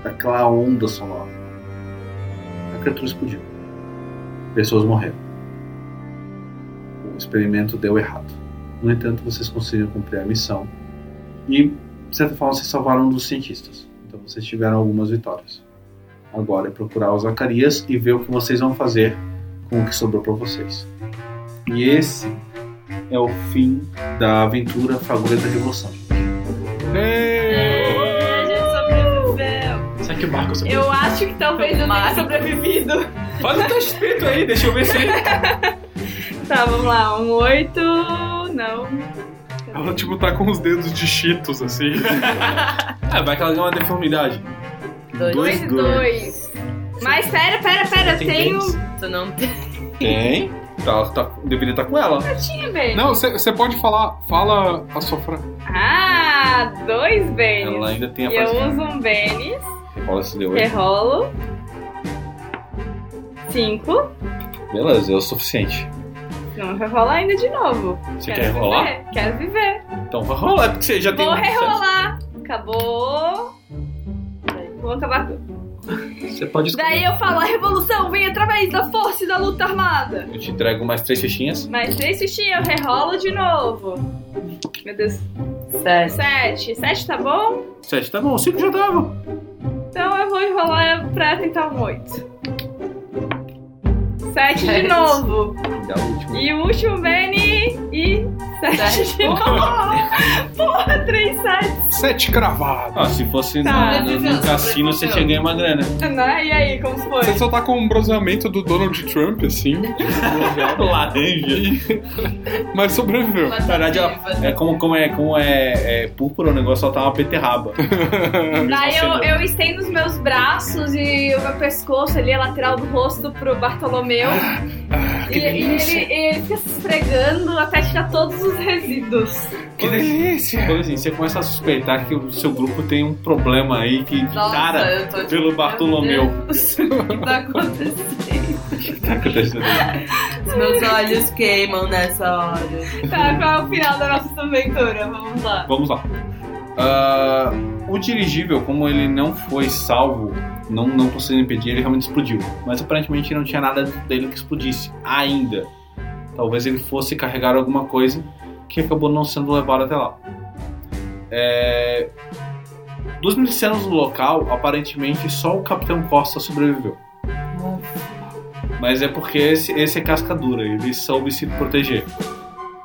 aquela onda sonora. A criatura explodiu. Pessoas morreram. O experimento deu errado. No entanto, vocês conseguiram cumprir a missão e, de certa forma, vocês salvaram um dos cientistas. Então vocês tiveram algumas vitórias. Agora é procurar o Zacarias e ver o que vocês vão fazer com o que sobrou para vocês. E esse é o fim da aventura Fagulha da Revolução. A gente sobreviveu. Será que o barco sobreviveu? Eu acho que talvez eu tenha sobrevivido. Faz o teste espírito aí, deixa eu ver se. *laughs* Tá, vamos lá. Um 8, senão. Ela, tipo, tá com os dedos de cheetos, assim. Ah, *laughs* vai que ela ganha uma deformidade. Dois. Dois e dois. Mas pera, pera, pera, eu Tem tenho. Tu não tem. Tem. Tá, tá, deveria estar com ela. Eu tinha, velho. Não, você pode falar. Fala a sua frase. Ah, dois bens. Ela ainda tem a E eu frase. uso um bênis, Rola esse deu aí. rerolo. Cinco. Beleza, é o suficiente. Não, rerola ainda de novo. Você Quero quer rolar? Viver. Quero viver. Então vai rolar, porque você já tem Vou um sucesso. rerolar. Acabou. Vou acabar com. Você pode escolher. Daí eu falo, a revolução vem através da força e da luta armada. Eu te entrego mais três fichinhas. Mais três fichinhas, eu rerolo de novo. Meu Deus. Sete. Sete. Sete tá bom? Sete, tá bom. Cinco já tava. Então eu vou enrolar pra tentar um oito. Sete de novo. E o último, Benny. E sete Sete. de novo. Porra, três sete. Sete cravados. Ah, se fosse Tá. no, no, no cassino, você tinha ganho uma grana. Né? E aí, como foi? Você só tá com um bronzeamento do Donald Trump, assim. *laughs* Laranja. Mas sobreviveu. Na verdade, ela, é como, como, é, como é, é púrpura, o negócio só tá uma beterraba. *laughs* Daí eu, eu estendo os meus braços e o meu pescoço ali, a lateral do rosto pro Bartolomeu. Ah, e, que e ele, delícia. ele fica se esfregando até tirar todos os resíduos. Que delícia. Quando assim, você começa a suspeitar que o seu grupo tem um problema aí que Nossa, cara tipo, pelo Bartolomeu. Deus, o que tá acontecendo? *laughs* Tá acontecendo. Os *laughs* meus olhos queimam nessa hora. Tá, qual é o final da nossa aventura? Vamos lá. Vamos lá. Ah, o dirigível, como ele não foi salvo, não, não conseguiu impedir, ele realmente explodiu. Mas aparentemente não tinha nada dele que explodisse ainda. Talvez ele fosse carregar alguma coisa que acabou não sendo levado até lá. É, Dos milicianos do local, aparentemente só o Capitão Costa sobreviveu. Mas é porque esse, esse é casca dura, ele soube se proteger.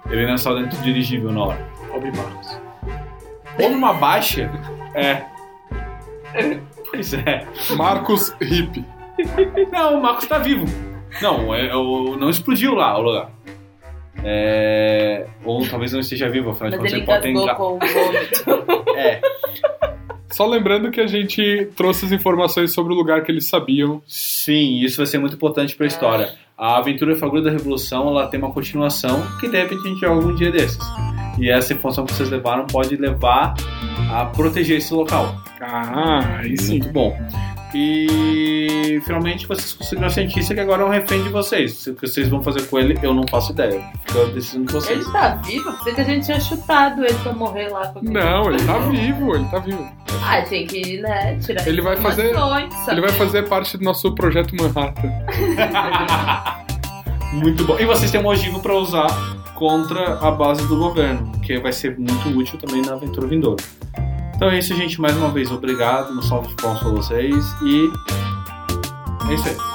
Ele não estava dentro do dirigível na hora. Pobre Marcos. Houve uma baixa? É. *laughs* Pois é. Marcos Hip. Não, o Marcos tá vivo. Não, é, o- não explodiu lá o lugar. É, ou talvez não esteja vivo, afinal de contas ele pode com o vômito. É, Só lembrando que a gente trouxe as informações sobre o lugar que eles sabiam. sim, isso vai ser muito importante pra história. A aventura Fagulha da Revolução ela tem uma continuação que de repente a gente joga um dia desses. E essa informação que vocês levaram pode levar a proteger esse local. Ah, sim. Muito bom. E finalmente vocês conseguiram a cientista que agora é um refém de vocês. O que vocês vão fazer com ele, eu não faço ideia. Fica decisão de vocês. Ele tá vivo? Pensei que a gente tinha chutado ele pra morrer lá. Com Não, ele tá vivo, ele tá vivo. Ah, tem que, né, tirar Ele vai fazer- Ele vai fazer parte do nosso projeto Manhattan. *laughs* Muito bom. E vocês têm um ogivo pra usar contra a base do governo, que vai ser muito útil também na aventura vindoura. Então é isso, gente. Mais uma vez, obrigado. Um salve de palmas pra vocês. E é isso aí.